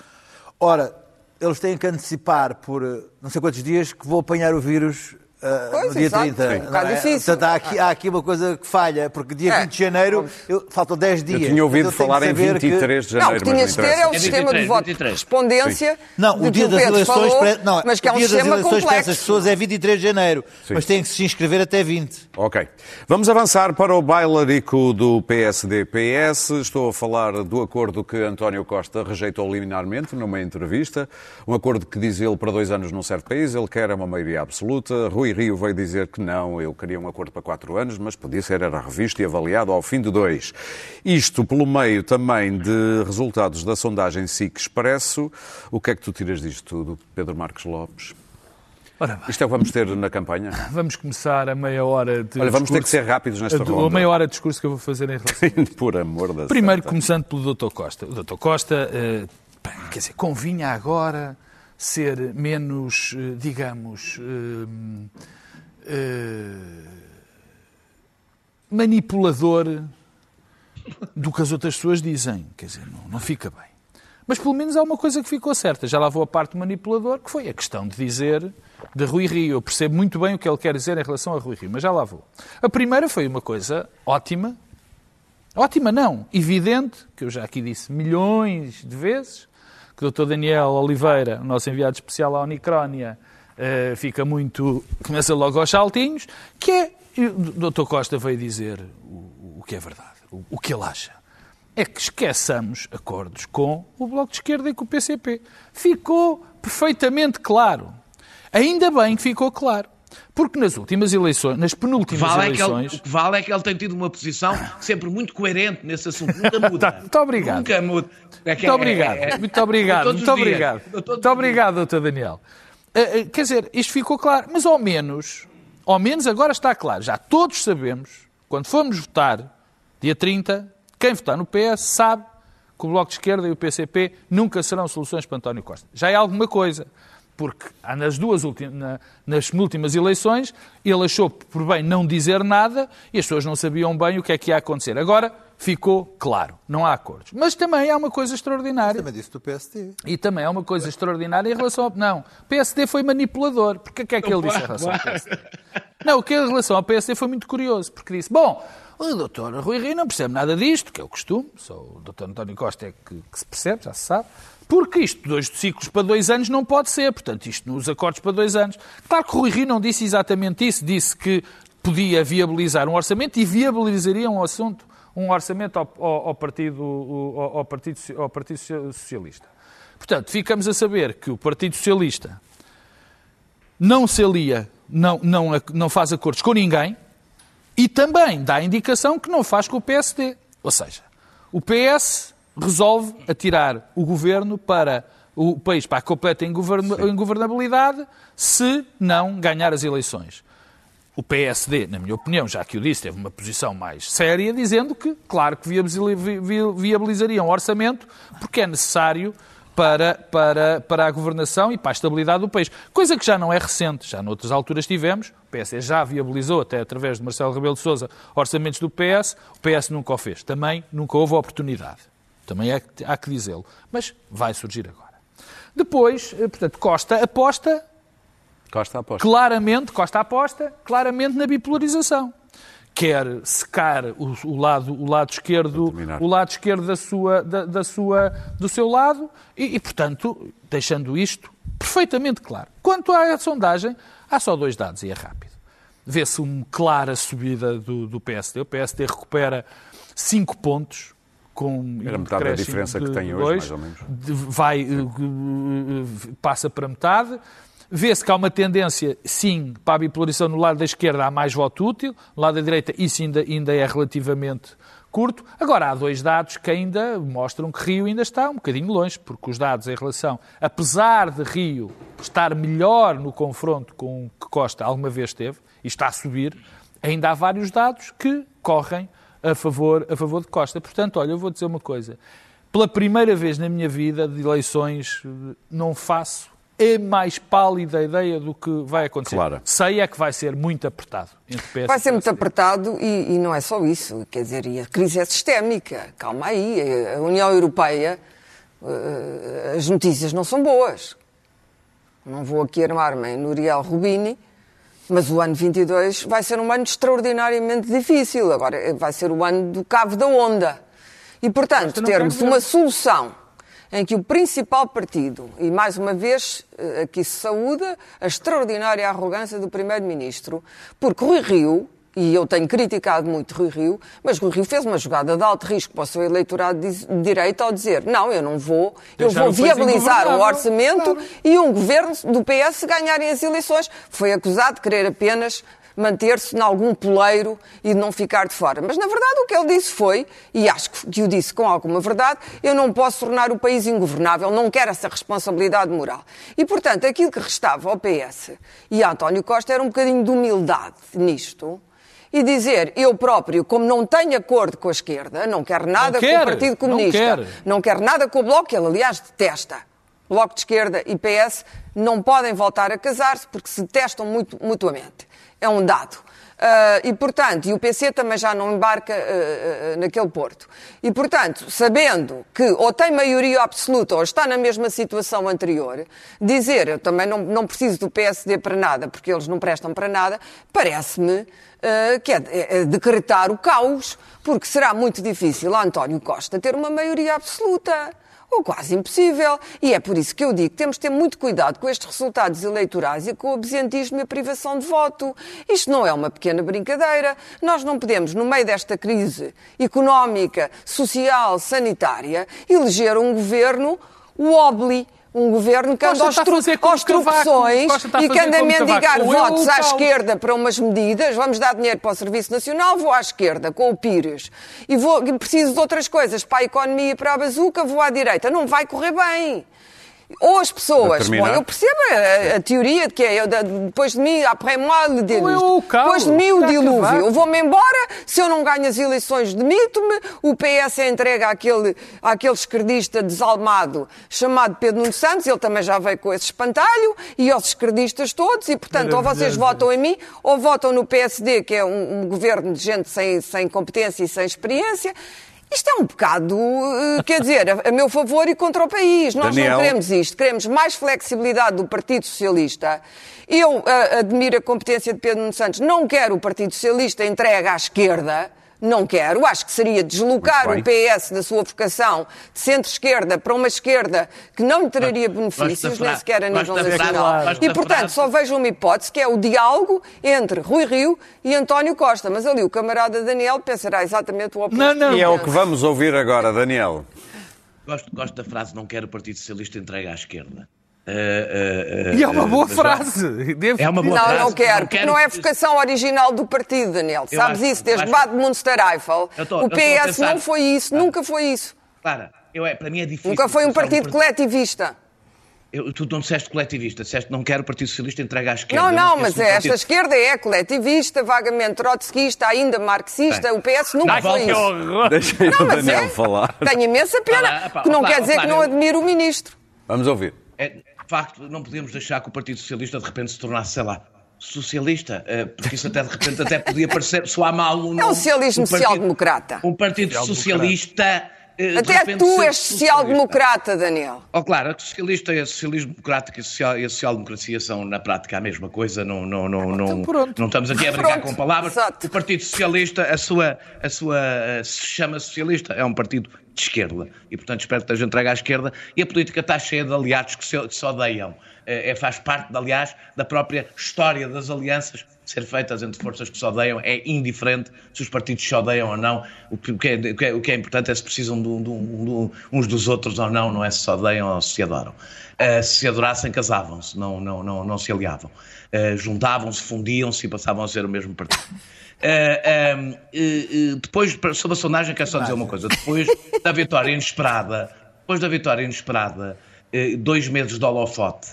Ora, eles têm que antecipar por eh, não sei quantos dias que vou apanhar o vírus eh, Pois, no dia exato. 30. Sim. Um não é? difícil. Portanto, há aqui, há aqui uma coisa que falha, porque dia É, 20 de janeiro eu- faltam 10 dias. Eu tinha ouvido tenho falar em que saber que- 23 de Não, janeiro, o que mas tinhas de ter é o É sistema 23, de voto 23. de correspondência Não, o dia das eleições, falou, não, mas que é o um dia das sistema eleições para essas complexo. pessoas é 23 de janeiro, Sim. mas têm que se inscrever até 20. Ok. Vamos avançar para o bailarico do PSD-PS. Estou a falar do acordo que António Costa rejeitou liminarmente numa entrevista. Um acordo que diz ele para dois anos num certo país. Ele quer uma maioria absoluta. Rui Rio veio dizer que não, eu queria um acordo para quatro anos, mas podia ser, era revisto e avaliado ao fim de dois. Isto pelo meio também de resultados da sondagem SIC Expresso. O que é que tu tiras disto tudo, Pedro Marques Lopes? Ora Isto é o que vamos ter na campanha? <laughs> vamos começar a meia hora de Olha, vamos ter que discurso- ser rápidos nesta a, ronda. a meia hora de discurso que eu vou fazer em relação <laughs> Por amor da Primeiro, santa. começando pelo Dr. Costa. O Dr. Costa, bem, quer dizer, convinha agora ser menos, eh, digamos, eh, eh, manipulador do que as outras pessoas dizem. Quer dizer, não, não fica bem. Mas pelo menos há uma coisa que ficou certa. Já lá vou a parte do manipulador, que foi a questão de dizer de Rui Rio. Eu percebo muito bem o que ele quer dizer em relação a Rui Rio, mas já lá vou. A primeira foi uma coisa ótima, Ótima não, evidente, que eu já aqui disse milhões de vezes, que o Dr. Daniel Oliveira, nosso enviado especial à Unicrónia, eh, fica muito, começa logo aos saltinhos, que é, o Dr. Costa veio dizer o, o que é verdade, o, o que ele acha. É que esqueçamos acordos com o Bloco de Esquerda e com o PCP. Ficou perfeitamente claro. Ainda bem que ficou claro. Porque nas últimas eleições, nas penúltimas vale é que ele, eleições... o que vale é que ele tem tido uma posição sempre muito coerente nesse assunto. Nunca muda. <laughs> Tá, muito obrigado. Nunca muda. É Muito é- obrigado, é- é- muito obrigado, <laughs> muito obrigado. Muito obrigado, doutor Daniel. Eh, eh, quer dizer, isto ficou claro, mas ao menos, ao menos agora está claro, já todos sabemos, quando formos votar, dia 30, quem votar no PS sabe que o Bloco de Esquerda e o PCP nunca serão soluções para António Costa. Já é alguma coisa. Porque nas duas últimas, na- nas penúltimas eleições, ele achou por bem não dizer nada e as pessoas não sabiam bem o que é que ia acontecer. Agora ficou claro, não há acordos. Mas também há uma coisa extraordinária. Também disse do PSD. E também há uma coisa extraordinária em relação ao... Não, o PSD foi manipulador. Porque o que é que ele disse em relação ao PSD? Não, o que é em relação ao PSD foi muito curioso, porque disse, bom, o doutor Rui Rio não percebe nada disto, que é o costume, só o doutor António Costa é que, que se percebe, já se sabe, porque isto, dois ciclos para dois anos, não pode ser, portanto, isto nos acordos para dois anos. Claro que o Rui Rio não disse exatamente isso, disse que podia viabilizar um orçamento e viabilizaria um assunto, um orçamento ao, ao- ao partido, ao, ao partido, ao Partido Socialista. Portanto, ficamos a saber que o Partido Socialista não se alia, não, não, não faz acordos com ninguém e também dá a indicação que não faz com o PSD. Ou seja, o PS resolve atirar o governo para o país para a completa ingoverna- ingovernabilidade se não ganhar as eleições. O PSD, na minha opinião, já que o disse, teve uma posição mais séria, dizendo que, claro que viabili- vi- vi- viabilizaria um orçamento, porque é necessário para, para, para a governação e para a estabilidade do país. Coisa que já não é recente, já noutras alturas tivemos, o PS já viabilizou, até através de Marcelo Rebelo de Sousa, orçamentos do PS, o PS nunca o fez. Também nunca houve oportunidade. Também é que- há que dizê-lo. Mas vai surgir agora. Depois, eh, portanto, Costa aposta Costa aposta. claramente, Costa aposta, claramente na bipolarização. Quer secar o, o lado, o lado esquerdo, o lado esquerdo da sua, da, da sua, do seu lado e, e, portanto, deixando isto perfeitamente claro. Quanto à sondagem, há só dois dados e é rápido. Vê-se uma clara subida do, do PSD. O PSD recupera 5 pontos com Era metade da diferença que de tem hoje, dois. mais ou menos. De- vai, eh, eh, passa para metade. Vê-se que há uma tendência, sim, para a bipolarização no lado da esquerda há mais voto útil, no lado da direita isso ainda, ainda é relativamente curto. Agora, há dois dados que ainda mostram que Rio ainda está um bocadinho longe, porque os dados em relação, apesar de Rio estar melhor no confronto com o que Costa alguma vez teve, e está a subir, ainda há vários dados que correm a favor, a favor de Costa. Portanto, olha, eu vou dizer uma coisa. Pela primeira vez na minha vida de eleições, não faço a mais pálida ideia do que vai acontecer. Claro. Sei é que vai ser muito apertado. Entre PS Vai e ser muito apertado e, e não é só isso. Quer dizer, e a crise é sistémica. Calma aí. A União Europeia, eh, as notícias não são boas. Não vou aqui armar-me em Nuriel Rubini, mas o ano 22 vai ser um ano extraordinariamente difícil. Agora, eh, vai ser o ano do cavo da onda. E, portanto, termos uma solução em que o principal partido, e mais uma vez eh, aqui se saúda a extraordinária arrogância do Primeiro-Ministro, porque Rui Rio, e eu tenho criticado muito Rui Rio, mas Rui Rio fez uma jogada de alto risco para o seu eleitorado de direita ao dizer não, eu não vou, eu Deixar vou o país viabilizar o orçamento e um governo do PS ganharem as eleições. Foi acusado de querer apenas manter-se em algum poleiro e de não ficar de fora. Mas, na verdade, o que ele disse foi, e acho que o disse com alguma verdade, eu não posso tornar o país ingovernável, não quero essa responsabilidade moral. E, portanto, aquilo que restava ao PS e a António Costa era um bocadinho de humildade nisto e dizer, eu próprio, como não tenho acordo com a esquerda, não quero nada com quer, o Partido não Comunista, quer. não quero nada com o Bloco, que ele, aliás, detesta. Bloco de Esquerda e PS não podem voltar a casar-se porque se detestam muito, mutuamente. É um dado. Ah, e, portanto, e o PC também já não embarca ah, ah, naquele porto. E, portanto, sabendo que ou tem maioria absoluta ou está na mesma situação anterior, dizer eu também não, não preciso do PSD para nada, porque eles não prestam para nada, parece-me ah, que é, é- é decretar o caos, porque será muito difícil a António Costa ter uma maioria absoluta ou quase impossível. E é por isso que eu digo que temos de ter muito cuidado com estes resultados eleitorais e com o absentismo e a privação de voto. Isto não é uma pequena brincadeira. Nós não podemos, no meio desta crise económica, social, sanitária, eleger um governo wobbly. Um governo que anda aos, tru aos e que anda a Cavaco. mendigar votos à esquerda para umas medidas, vamos dar dinheiro para o Serviço Nacional, vou à esquerda com o Pires. E vou, e preciso de outras coisas para a economia e para a bazuca, vou à direita. Não vai correr bem. Ou as pessoas, bom, eu percebo a, a teoria de que é eu, depois de mim, après moi, le déluge. Ou eu o caos, Depois de mim, o dilúvio. Eu vou-me embora, se eu não ganho as eleições, demito-me, o PS é entregue àquele, àquele esquerdista desalmado chamado Pedro Nuno Santos, ele também já veio com esse espantalho, e aos esquerdistas todos, e portanto, ou vocês votam em mim, ou votam no PSD, que é um, um governo de gente sem, sem competência e sem experiência. Isto é um bocado, eh, quer dizer, a, a meu favor e contra o país. Nós Daniel. não queremos isto, queremos mais flexibilidade do Partido Socialista. Eu ah, admiro a competência de Pedro Nuno Santos, não quero o Partido Socialista entregue à esquerda, não quero. Acho que seria deslocar o PS da sua vocação de centro-esquerda para uma esquerda que não lhe traria benefícios, nem sequer a nível nacional. E, portanto, só vejo uma hipótese, que é o diálogo entre Rui Rio e António Costa. Mas ali o camarada Daniel pensará exatamente o oposto. Não, não. E é o que vamos ouvir agora, Daniel. Gosto, gosto da frase não quero o Partido Socialista entregue à esquerda. Eh, eh, E é uma boa frase. Devo É uma boa Não, frase. não quero, Não porque quero não é vocação original do partido, Daniel. Eu Sabes acho- isso, desde acho- Bad Munster Eiffel. Tô- o PS não foi isso, Ah. nunca foi isso. Clara, eu, é, para mim é difícil. Nunca foi um partido coletivista. Eu, tu não disseste coletivista, disseste não quero o Partido Socialista entregue à esquerda. Não, não, mas um esta partido- esquerda é coletivista, vagamente trotskista, ainda marxista. Bem. O PS nunca Não, foi que isso. horror. Deixem Não, o mas Daniel é. falar. Tenho imensa pena, Ah, pá, que não claro, quer dizer que claro, não eu- admiro o ministro. Vamos ouvir. É, facto, não podemos deixar que o Partido Socialista de repente se tornasse, sei lá, socialista, eh, porque isso até de repente até podia parecer soar mal. Um, É um socialismo um social-democrata. Um partido socialista. eh, Até repente tu és social-democrata, Daniel. Oh, claro, socialista e socialismo democrático e, social, e a social-democracia são, na prática, a mesma coisa. Não, não, não, não, pronto. não estamos aqui a brincar Pronto, com palavras. exato. O Partido Socialista, a sua, a sua, eh, se chama socialista, é um partido de esquerda. E, portanto, espero que esteja entregue à esquerda. E a política está cheia de aliados que se, que se odeiam. É, é- faz parte, aliás, da própria história das alianças ser feitas entre forças que se odeiam. É indiferente se os partidos se odeiam ou não. O que, o que é, o que é- é importante é se precisam de de de uns dos outros ou não, não é se se odeiam ou se adoram. Eh, se se adorassem, casavam-se, não, não, não, não se aliavam. Eh, Juntavam-se, fundiam-se e passavam a ser o mesmo partido. <laughs> Uh, um, uh, depois, sobre a sondagem, quero só dizer uma coisa. Depois <laughs> da vitória inesperada, depois da vitória inesperada, dois meses de holofote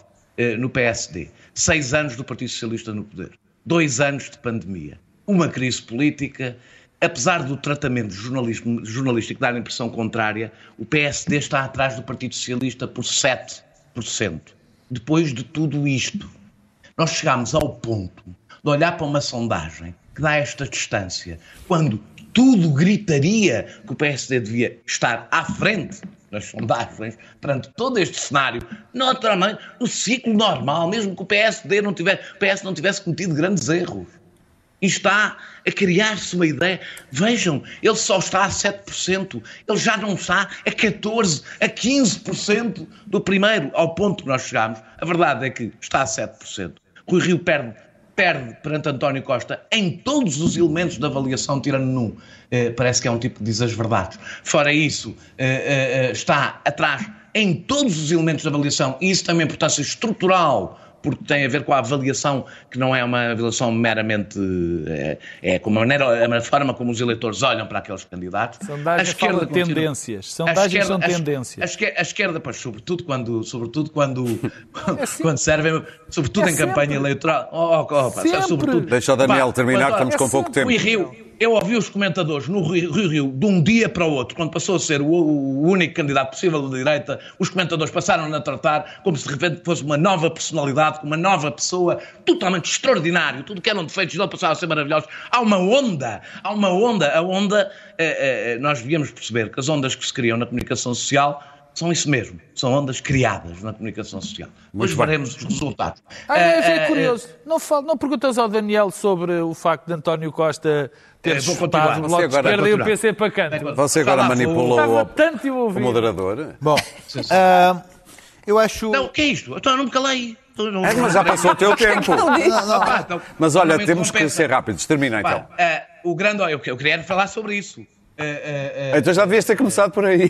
no PSD, seis anos do Partido Socialista no poder, dois anos de pandemia, uma crise política, apesar do tratamento jornalístico dar a impressão contrária, o PSD está atrás do Partido Socialista por 7%. Depois de tudo isto, nós chegamos ao ponto de olhar para uma sondagem que dá esta distância, quando tudo gritaria que o PSD devia estar à frente nas sondagens, perante todo este cenário, naturalmente, no ciclo normal, mesmo que o PSD não tivesse, o PS não tivesse cometido grandes erros. E está a criar-se uma ideia. Vejam, ele só está a 7%, ele já não está a 14%, a 15% do primeiro, ao ponto que nós chegamos. A verdade é que está a 7%. Rui Rio perde perde perante António Costa em todos os elementos da avaliação, tirando num. Eh, parece que é um tipo que diz as verdades. Fora isso, eh, eh, eh está atrás em todos os elementos da avaliação, e isso tem uma importância estrutural porque tem a ver com a avaliação, que não é uma avaliação meramente. É, é com a, maneira, a forma como os eleitores olham para aqueles candidatos. Sondagem a esquerda fala tendências. Sondagens são tendências. A, esquerda, a esquerda pois, sobretudo quando, sobretudo quando, <laughs> é quando servem, sobretudo é em sempre. campanha eleitoral. Oh, oh, oh, pá, sobretudo, Deixa o Daniel terminar, estamos com pouco tempo. Rio, eu ouvi os comentadores no Rio, Rio, de um dia para o outro, quando passou a ser o, o único candidato possível da direita, os comentadores passaram a tratar como se de repente fosse uma nova personalidade, uma nova pessoa, totalmente extraordinário. Tudo que eram defeitos dele passaram a ser maravilhosos. Há uma onda, há uma onda. A onda, eh, eh, nós devíamos perceber que as ondas que se criam na comunicação social são isso mesmo, são ondas criadas na comunicação social. Hoje veremos os resultados. Ah, é, é curioso. Não, falo, não perguntas ao Daniel sobre o facto de António Costa ter é, chutado o Bloco de Esquerda e o PC para canto. Você agora manipula o, tanto o moderador. Bom, uh, eu acho... Não, o que é isto? Então eu não me calei. É, mas já passou o teu tempo. Não, não. Então, mas olha, temos que ser rápidos. Termina então. Uh, o grande, eu, eu queria falar sobre isso. Uh, uh, então já devias ter começado por aí.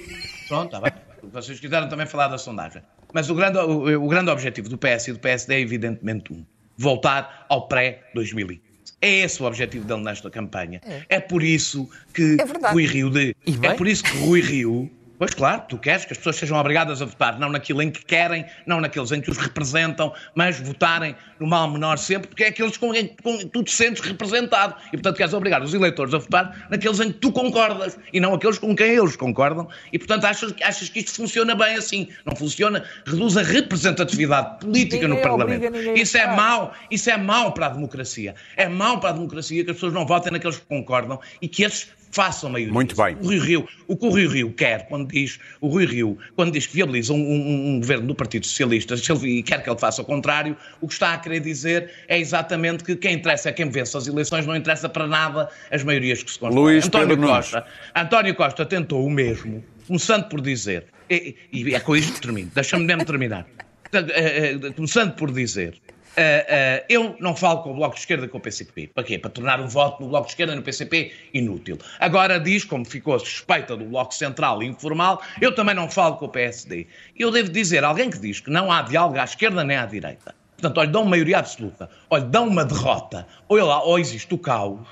Pronto, está bem. Vocês quiseram também falar da sondagem. Mas o grande, o, o grande objetivo do PS e do PSD é evidentemente um: voltar ao pré-2015. É esse o objetivo dele nesta campanha. É, é por isso que é Rui Rio de, é por isso que Rui Rio Pois claro, tu queres que as pessoas sejam obrigadas a votar, não naquilo em que querem, não naqueles em que os representam, mas votarem no mal menor sempre, porque é aqueles com quem tu te sentes representado. E portanto queres obrigar os eleitores a votar naqueles em que tu concordas e não aqueles com quem eles concordam. E portanto achas, achas que isto funciona bem assim. Não funciona, reduz a representatividade política ninguém no Parlamento. Isso é mau, isso é mau para a democracia. É mau para a democracia que as pessoas não votem naqueles que concordam e que esses façam maioria. Muito bem. O, Rui Rio, o que o Rui Rio quer, quando diz, o Rui Rio, quando diz que viabiliza um, um, um governo do Partido Socialista e quer que ele faça o contrário, o que está a querer dizer é exatamente que quem interessa é quem vence as eleições, não interessa para nada as maiorias que se constroem. Luís António Pedro Costa, António Costa tentou o mesmo, começando por dizer, e, e é com isto que termino, deixa-me mesmo terminar, eh, eh, começando por dizer Uh, uh, eu não falo com o Bloco de Esquerda com o PCP. Para quê? Para tornar o voto no Bloco de Esquerda e no PCP inútil. Agora diz, como ficou suspeita do Bloco Central e informal, eu também não falo com o PSD. Eu devo dizer, alguém que diz que não há diálogo à esquerda nem à direita, portanto, olha, dão uma maioria absoluta, olha, dão uma derrota, ou, lá, ou existe o caos,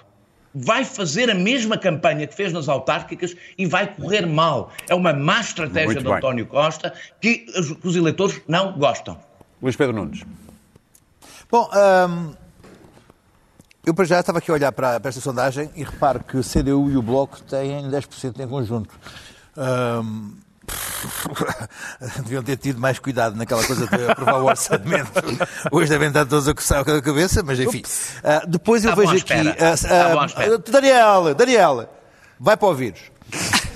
vai fazer a mesma campanha que fez nas autárquicas e vai correr mal. É uma má estratégia Muito de bem. António Costa que, que os eleitores não gostam. Luís Pedro Nunes. Bom, um, eu para já estava aqui a olhar para, para, esta sondagem e reparo que o CDU e o Bloco têm 10% em conjunto. Um, <laughs> deviam ter tido mais cuidado naquela coisa de aprovar o <laughs> orçamento. Hoje devem estar todos a coçar a cabeça, mas enfim. Uh, depois eu vejo aqui. Uh, uh, Daniel, Daniel, vai para o vírus.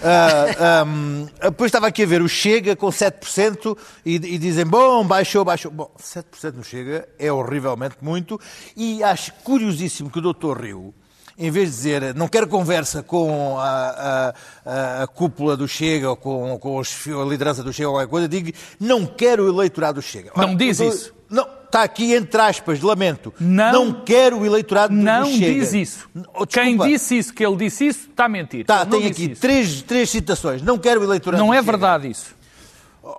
Uh, ah, um, depois estava aqui a ver o Chega com 7% e, e dizem, bom, baixou, baixou. Bom, 7% no Chega é horrivelmente muito e acho curiosíssimo que o doutor Rio, em vez de dizer não quero conversa com a, a, a cúpula do Chega ou com, com a liderança do Chega ou qualquer coisa, diga não quero o eleitorado do Chega. Não diz doutor, isso. Não, está aqui entre aspas, lamento. Não, não quero o eleitorado não do Chega. Não diz isso. Oh, Quem disse isso, que ele disse isso, está a mentir. Tá, tem aqui três, três citações. Não quero o eleitorado Não do é Chega. verdade isso.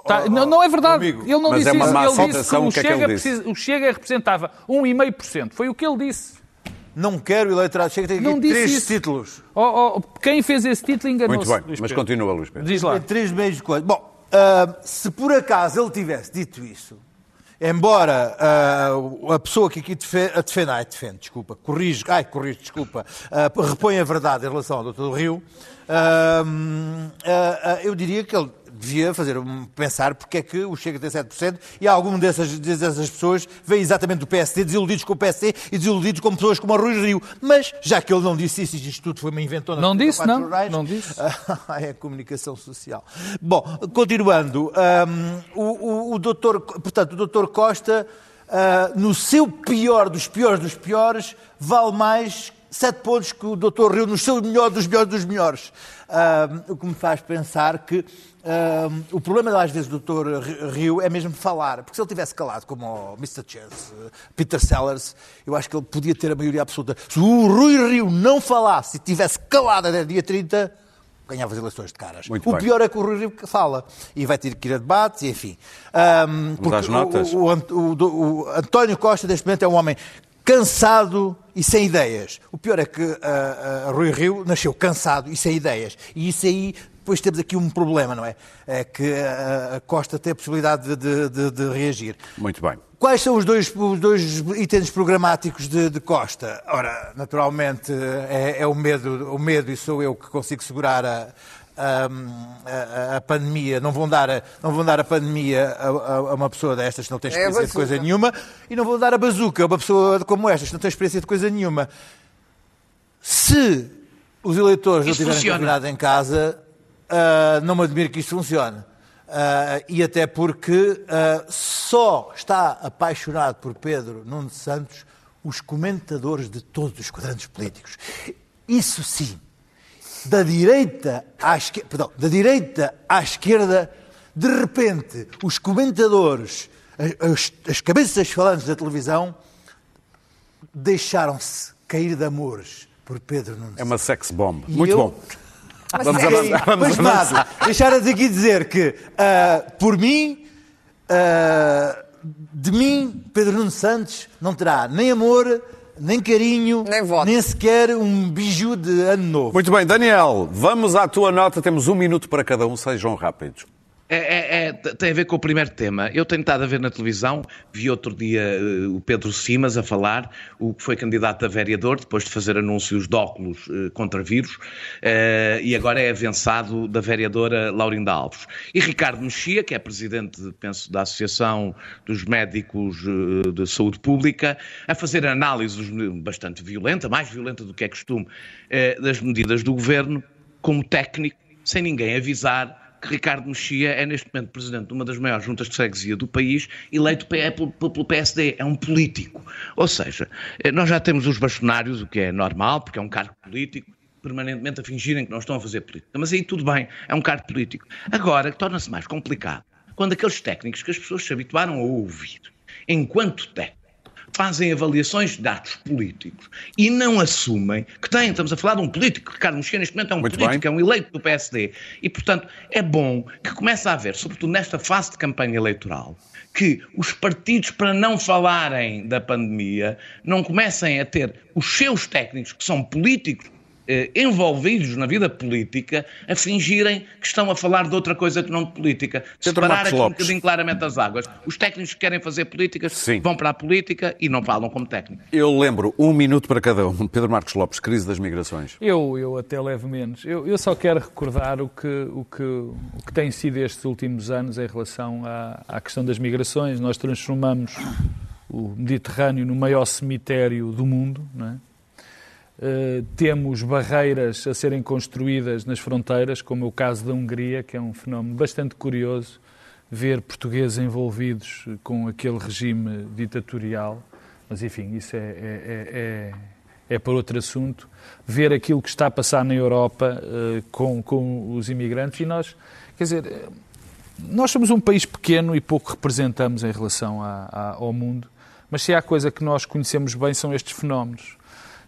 Tá, não, não, é verdade. Amigo, ele não disse é isso. Ele disse que, o, que, Chega é que precisa, o Chega representava 1,5%. Foi o que ele disse. não quero o eleitorado Chega, tem Não aqui disse três isso. títulos. Oh, oh, quem fez esse título enganou-se. Muito bem, mas continua, Luís Pedro. Diz lá. Tem três meios de coisa. Bom, ah, se por acaso ele tivesse dito isso, embora ah, a pessoa que aqui defende, a defende, ai, defende, desculpa, corrige, ai, corrige, desculpa, ah, repõe a verdade em relação ao Dr. do Rio, ah, eu diria que ele devia fazer um, pensar porque é que o Chega tem 7% e algumas dessas, dessas pessoas vêm exatamente do PSD, desiludidos com o PSD e desiludidos com pessoas como o Rui Rio. Mas, já que ele não disse isso, isto tudo foi uma inventona... Não disse, 54 não. jornais, Não disse. <laughs> é a comunicação social. Bom, continuando, hum, o, o, o doutor, portanto, o doutor Costa, ah, no seu pior dos piores dos piores, vale mais sete pontos que o doutor Rio nos seus melhores dos melhores dos melhores. Hum, o que me faz pensar que hum, o problema às vezes do doutor Rio é mesmo falar, porque se ele tivesse calado como o Mr. Chess, eh, Peter Sellers, eu acho que ele podia ter a maioria absoluta. Se o Rui Rio não falasse e tivesse calado até dia 30, ganhava as eleições de caras. Muito o bem. pior é que o Rui Rio fala e vai ter que ir a debates, enfim. Porque às notas. O, o o- o- António Costa, neste momento, é um homem cansado e sem ideias. O pior é que ah, ah, Rui Rio nasceu cansado e sem ideias. E isso aí, depois temos aqui um problema, não é? É que a Costa tem a possibilidade de, de- de- reagir. Muito bem. Quais são os dois, os dois itens programáticos de, de Costa? Ora, naturalmente, é, é o, medo, o medo, e sou eu que consigo segurar a, a, a- a pandemia. Não vão dar a, não vão dar a pandemia a, a- a uma pessoa destas que não tem É experiência de coisa nenhuma, e não vão dar a bazuca a uma pessoa como estas que não tem experiência de coisa nenhuma. Se os eleitores não Isso estiverem funciona. confinados em casa, ah, não me admiro que isto funcione. Ah, e até porque ah, só está apaixonado por Pedro Nuno Santos os comentadores de todos os quadrantes políticos. Isso sim, da direita à esquerda, perdão, da direita à esquerda, de repente, os comentadores, as, as cabeças falantes da televisão, deixaram-se cair de amores por Pedro Nuno É uma sex bomb. E Muito eu- bom. Vamos Ok, avançar. Vamos Mas avançar. nada, deixaram-te aqui dizer que, ah, por mim, ah, de mim, Pedro Nuno Santos não terá nem amor, nem carinho, Nem voto. sequer um biju de ano novo. Muito bem, Daniel, vamos à tua nota. Temos um minuto para cada um, sejam rápidos. É, é- é- tem a ver com o primeiro tema. Eu tenho estado a ver na televisão, vi outro dia eh, o Pedro Simas a falar, o que foi candidato a vereador, depois de fazer anúncios de óculos eh, contra vírus, eh, e agora é avançado da vereadora Laurinda Alves. E Ricardo Mexia, que é presidente, penso, da Associação dos Médicos de Saúde Pública, a fazer análises bastante violenta, mais violenta do que é costume, das medidas do governo, como técnico, sem ninguém avisar que Ricardo Mexia é neste momento presidente de uma das maiores juntas de freguesia do país, eleito pelo, pelo PSD, é um político. Ou seja, eh, nós já temos os bastonários, o que é normal, porque é um cargo político, permanentemente a fingirem que não estão a fazer política. Mas aí tudo bem, é um cargo político. Agora, torna-se mais complicado quando aqueles técnicos que as pessoas se habituaram a ouvir, enquanto técnicos, fazem avaliações de dados políticos e não assumem que têm, estamos a falar de um político, Ricardo Mexia neste momento é um Muito político, bem. é um eleito do PSD e, portanto, é bom que comece a haver, sobretudo nesta fase de campanha eleitoral, que os partidos, para não falarem da pandemia, não comecem a ter os seus técnicos, que são políticos, envolvidos na vida política, a fingirem que estão a falar de outra coisa que não de política. Pedro Separar Marcos aqui um Lopes. bocadinho claramente as águas. Os técnicos que querem fazer políticas Sim. vão para a política e não falam como técnicos. Eu lembro, um minuto para cada um. <laughs> Pedro Marcos Lopes, crise das migrações. Eu, eu até levo menos. Eu, eu só quero recordar o que, o, que, o que tem sido estes últimos anos em relação à, à questão das migrações. Nós transformamos o Mediterrâneo no maior cemitério do mundo, não é? Uh, temos barreiras a serem construídas nas fronteiras, como é o caso da Hungria, que é um fenómeno bastante curioso, ver portugueses envolvidos com aquele regime ditatorial. Mas, enfim, isso é, é- é- é- é para outro assunto. Ver aquilo que está a passar na Europa uh, com, com os imigrantes e nós, quer dizer, eh, nós somos um país pequeno e pouco representamos em relação a- a- ao mundo, mas se há coisa que nós conhecemos bem são estes fenómenos.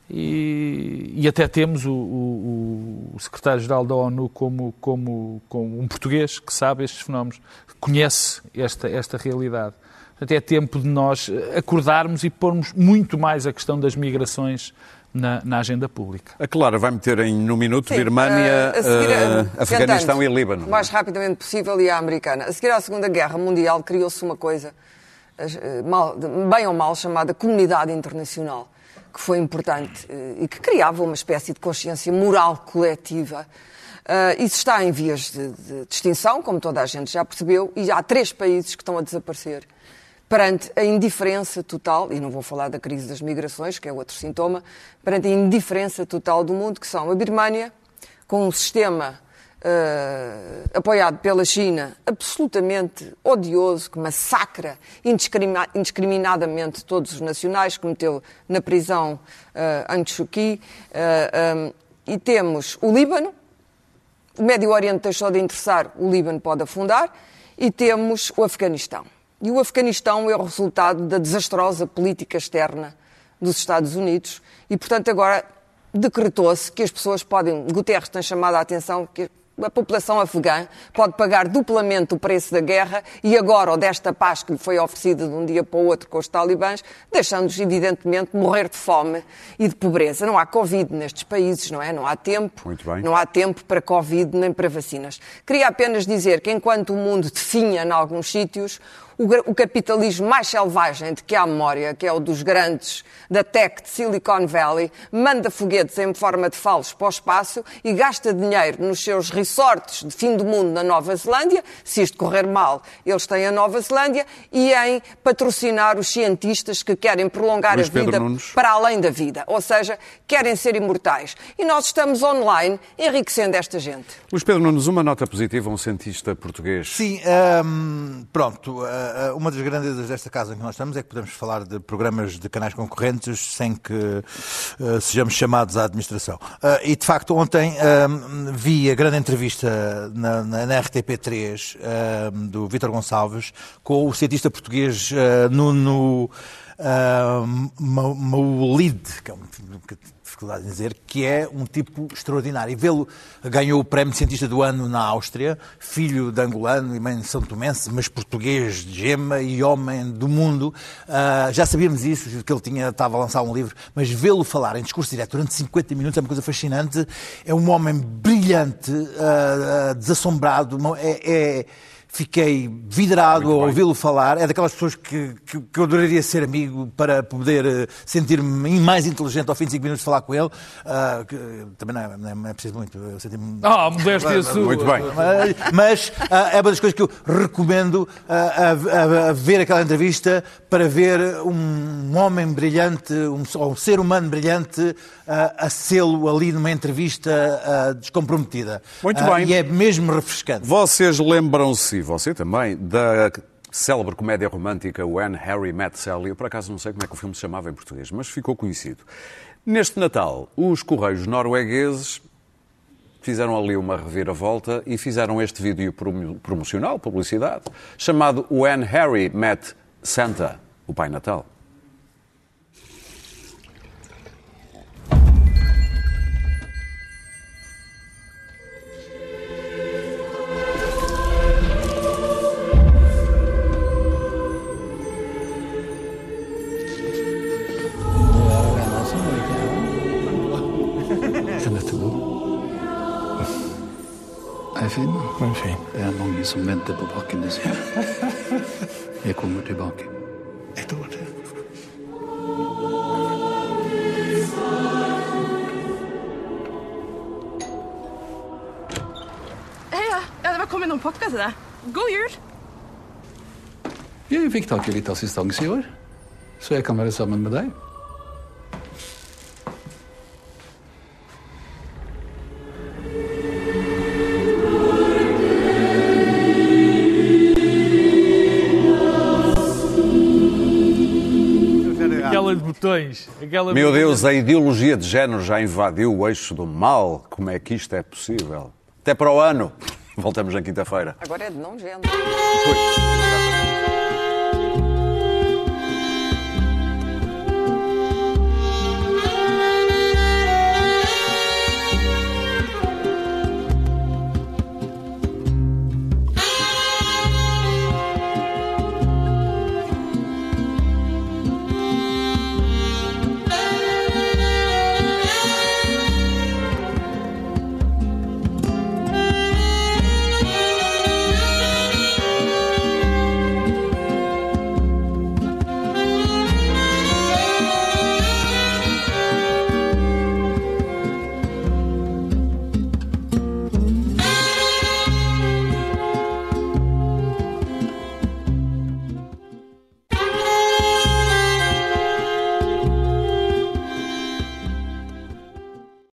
E, e até temos o, o- o secretário-geral da ONU como, como, como um português que sabe estes fenómenos, conhece esta, esta realidade. Portanto, é tempo de nós acordarmos e pormos muito mais a questão das migrações na, na agenda pública. A Clara vai meter em no minuto Sim, Birmânia, eh, a seguir, eh, eh, Afeganistão e Líbano. O mais rapidamente possível e a americana. A seguir à Segunda Guerra Mundial criou-se uma coisa, eh, mal- bem ou mal, chamada comunidade internacional, que foi importante eh, e que criava uma espécie de consciência moral coletiva. Eh, Isso está em vias de, de extinção, como toda a gente já percebeu, e há três países que estão a desaparecer perante a indiferença total, e não vou falar da crise das migrações, que é outro sintoma, perante a indiferença total do mundo, que são a Birmânia, com um sistema eh, apoiado pela China absolutamente odioso, que massacra indiscriminadamente todos os nacionais, que meteu na prisão uh, Aung Kyi, eh, um, e temos o Líbano, o Médio Oriente deixou de interessar, o Líbano pode afundar, e temos o Afeganistão. E o Afeganistão é o resultado da desastrosa política externa dos Estados Unidos e, portanto, agora decretou-se que as pessoas podem. Guterres tem chamado a atenção que a população afegã pode pagar duplamente o preço da guerra e agora, ou desta paz que lhe foi oferecida de um dia para o outro com os talibãs, deixando-os, evidentemente, morrer de fome e de pobreza. Não há Covid nestes países, não é? Não há tempo. Não há tempo para Covid nem para vacinas. Queria apenas dizer que enquanto o mundo definha em alguns sítios, o, o capitalismo mais selvagem de que há memória, que é o dos grandes da tech de Silicon Valley, manda foguetes em forma de falos para o espaço e gasta dinheiro nos seus resorts de fim do mundo na Nova Zelândia, se isto correr mal, eles têm a Nova Zelândia, e em patrocinar os cientistas que querem prolongar Luís a vida para além da vida, ou seja, querem ser imortais. E nós estamos online enriquecendo esta gente. Luís Pedro Nunes, uma nota positiva a um cientista português. Sim, hum, pronto. uh, uh, uma das grandezas desta casa em que nós estamos é que podemos falar de programas de canais concorrentes sem que uh, sejamos chamados à administração. Uh, e, de facto, ontem vi a grande entrevista na, na, na RTP3 hum, do Vítor Gonçalves com o cientista português Nuno uh, Ma- Maulid, que é que dificuldade em dizer, que é um tipo extraordinário. E vê-lo, ganhou o prémio de cientista do ano na Áustria, filho de angolano e mãe de São Tomense, mas português de gema e homem do mundo. Ah, já sabíamos isso, que ele tinha, estava a lançar um livro, mas vê-lo falar em discurso direto durante 50 minutos é uma coisa fascinante. É um homem brilhante, ah, ah, desassombrado, é- é Fiquei vidrado a ouvi-lo falar. É daquelas pessoas que, que, que eu adoraria ser amigo para poder eh, sentir-me mais inteligente ao fim de 5 minutos de falar com ele. Ah, que, também não é, não é- não é preciso muito. Eu senti-me. Ah, modéstia sua. Muito bem. Mas, mas, ah, é uma das coisas que eu recomendo ah, a, a- a ver aquela entrevista para ver um homem brilhante, um, ou um ser humano brilhante a sê-lo ali numa entrevista descomprometida. Muito bem. E é mesmo refrescante. Vocês lembram-se, você também, da célebre comédia romântica When Harry Met Sally. Eu, por acaso, não sei como é que o filme se chamava em português, mas ficou conhecido. Neste Natal, os Correios noruegueses fizeram ali uma reviravolta e fizeram este vídeo promo- promocional, publicidade, chamado When Harry Met Santa, o Pai Natal. Eivind, det er mange som venter på pakkene sine. <laughs> Jeg kommer tilbake. Et år til. Heia! Ja, det var kommet noen pakker til deg. God jul! Jeg fikk tak i litt assistanse i år, så jeg kan være sammen med deg. Botões. Aquela Meu de- Deus, a ideologia de género já invadiu o eixo do mal. Como é que isto é possível? Até para o ano. Voltamos na quinta-feira. Agora é de não género. Fui.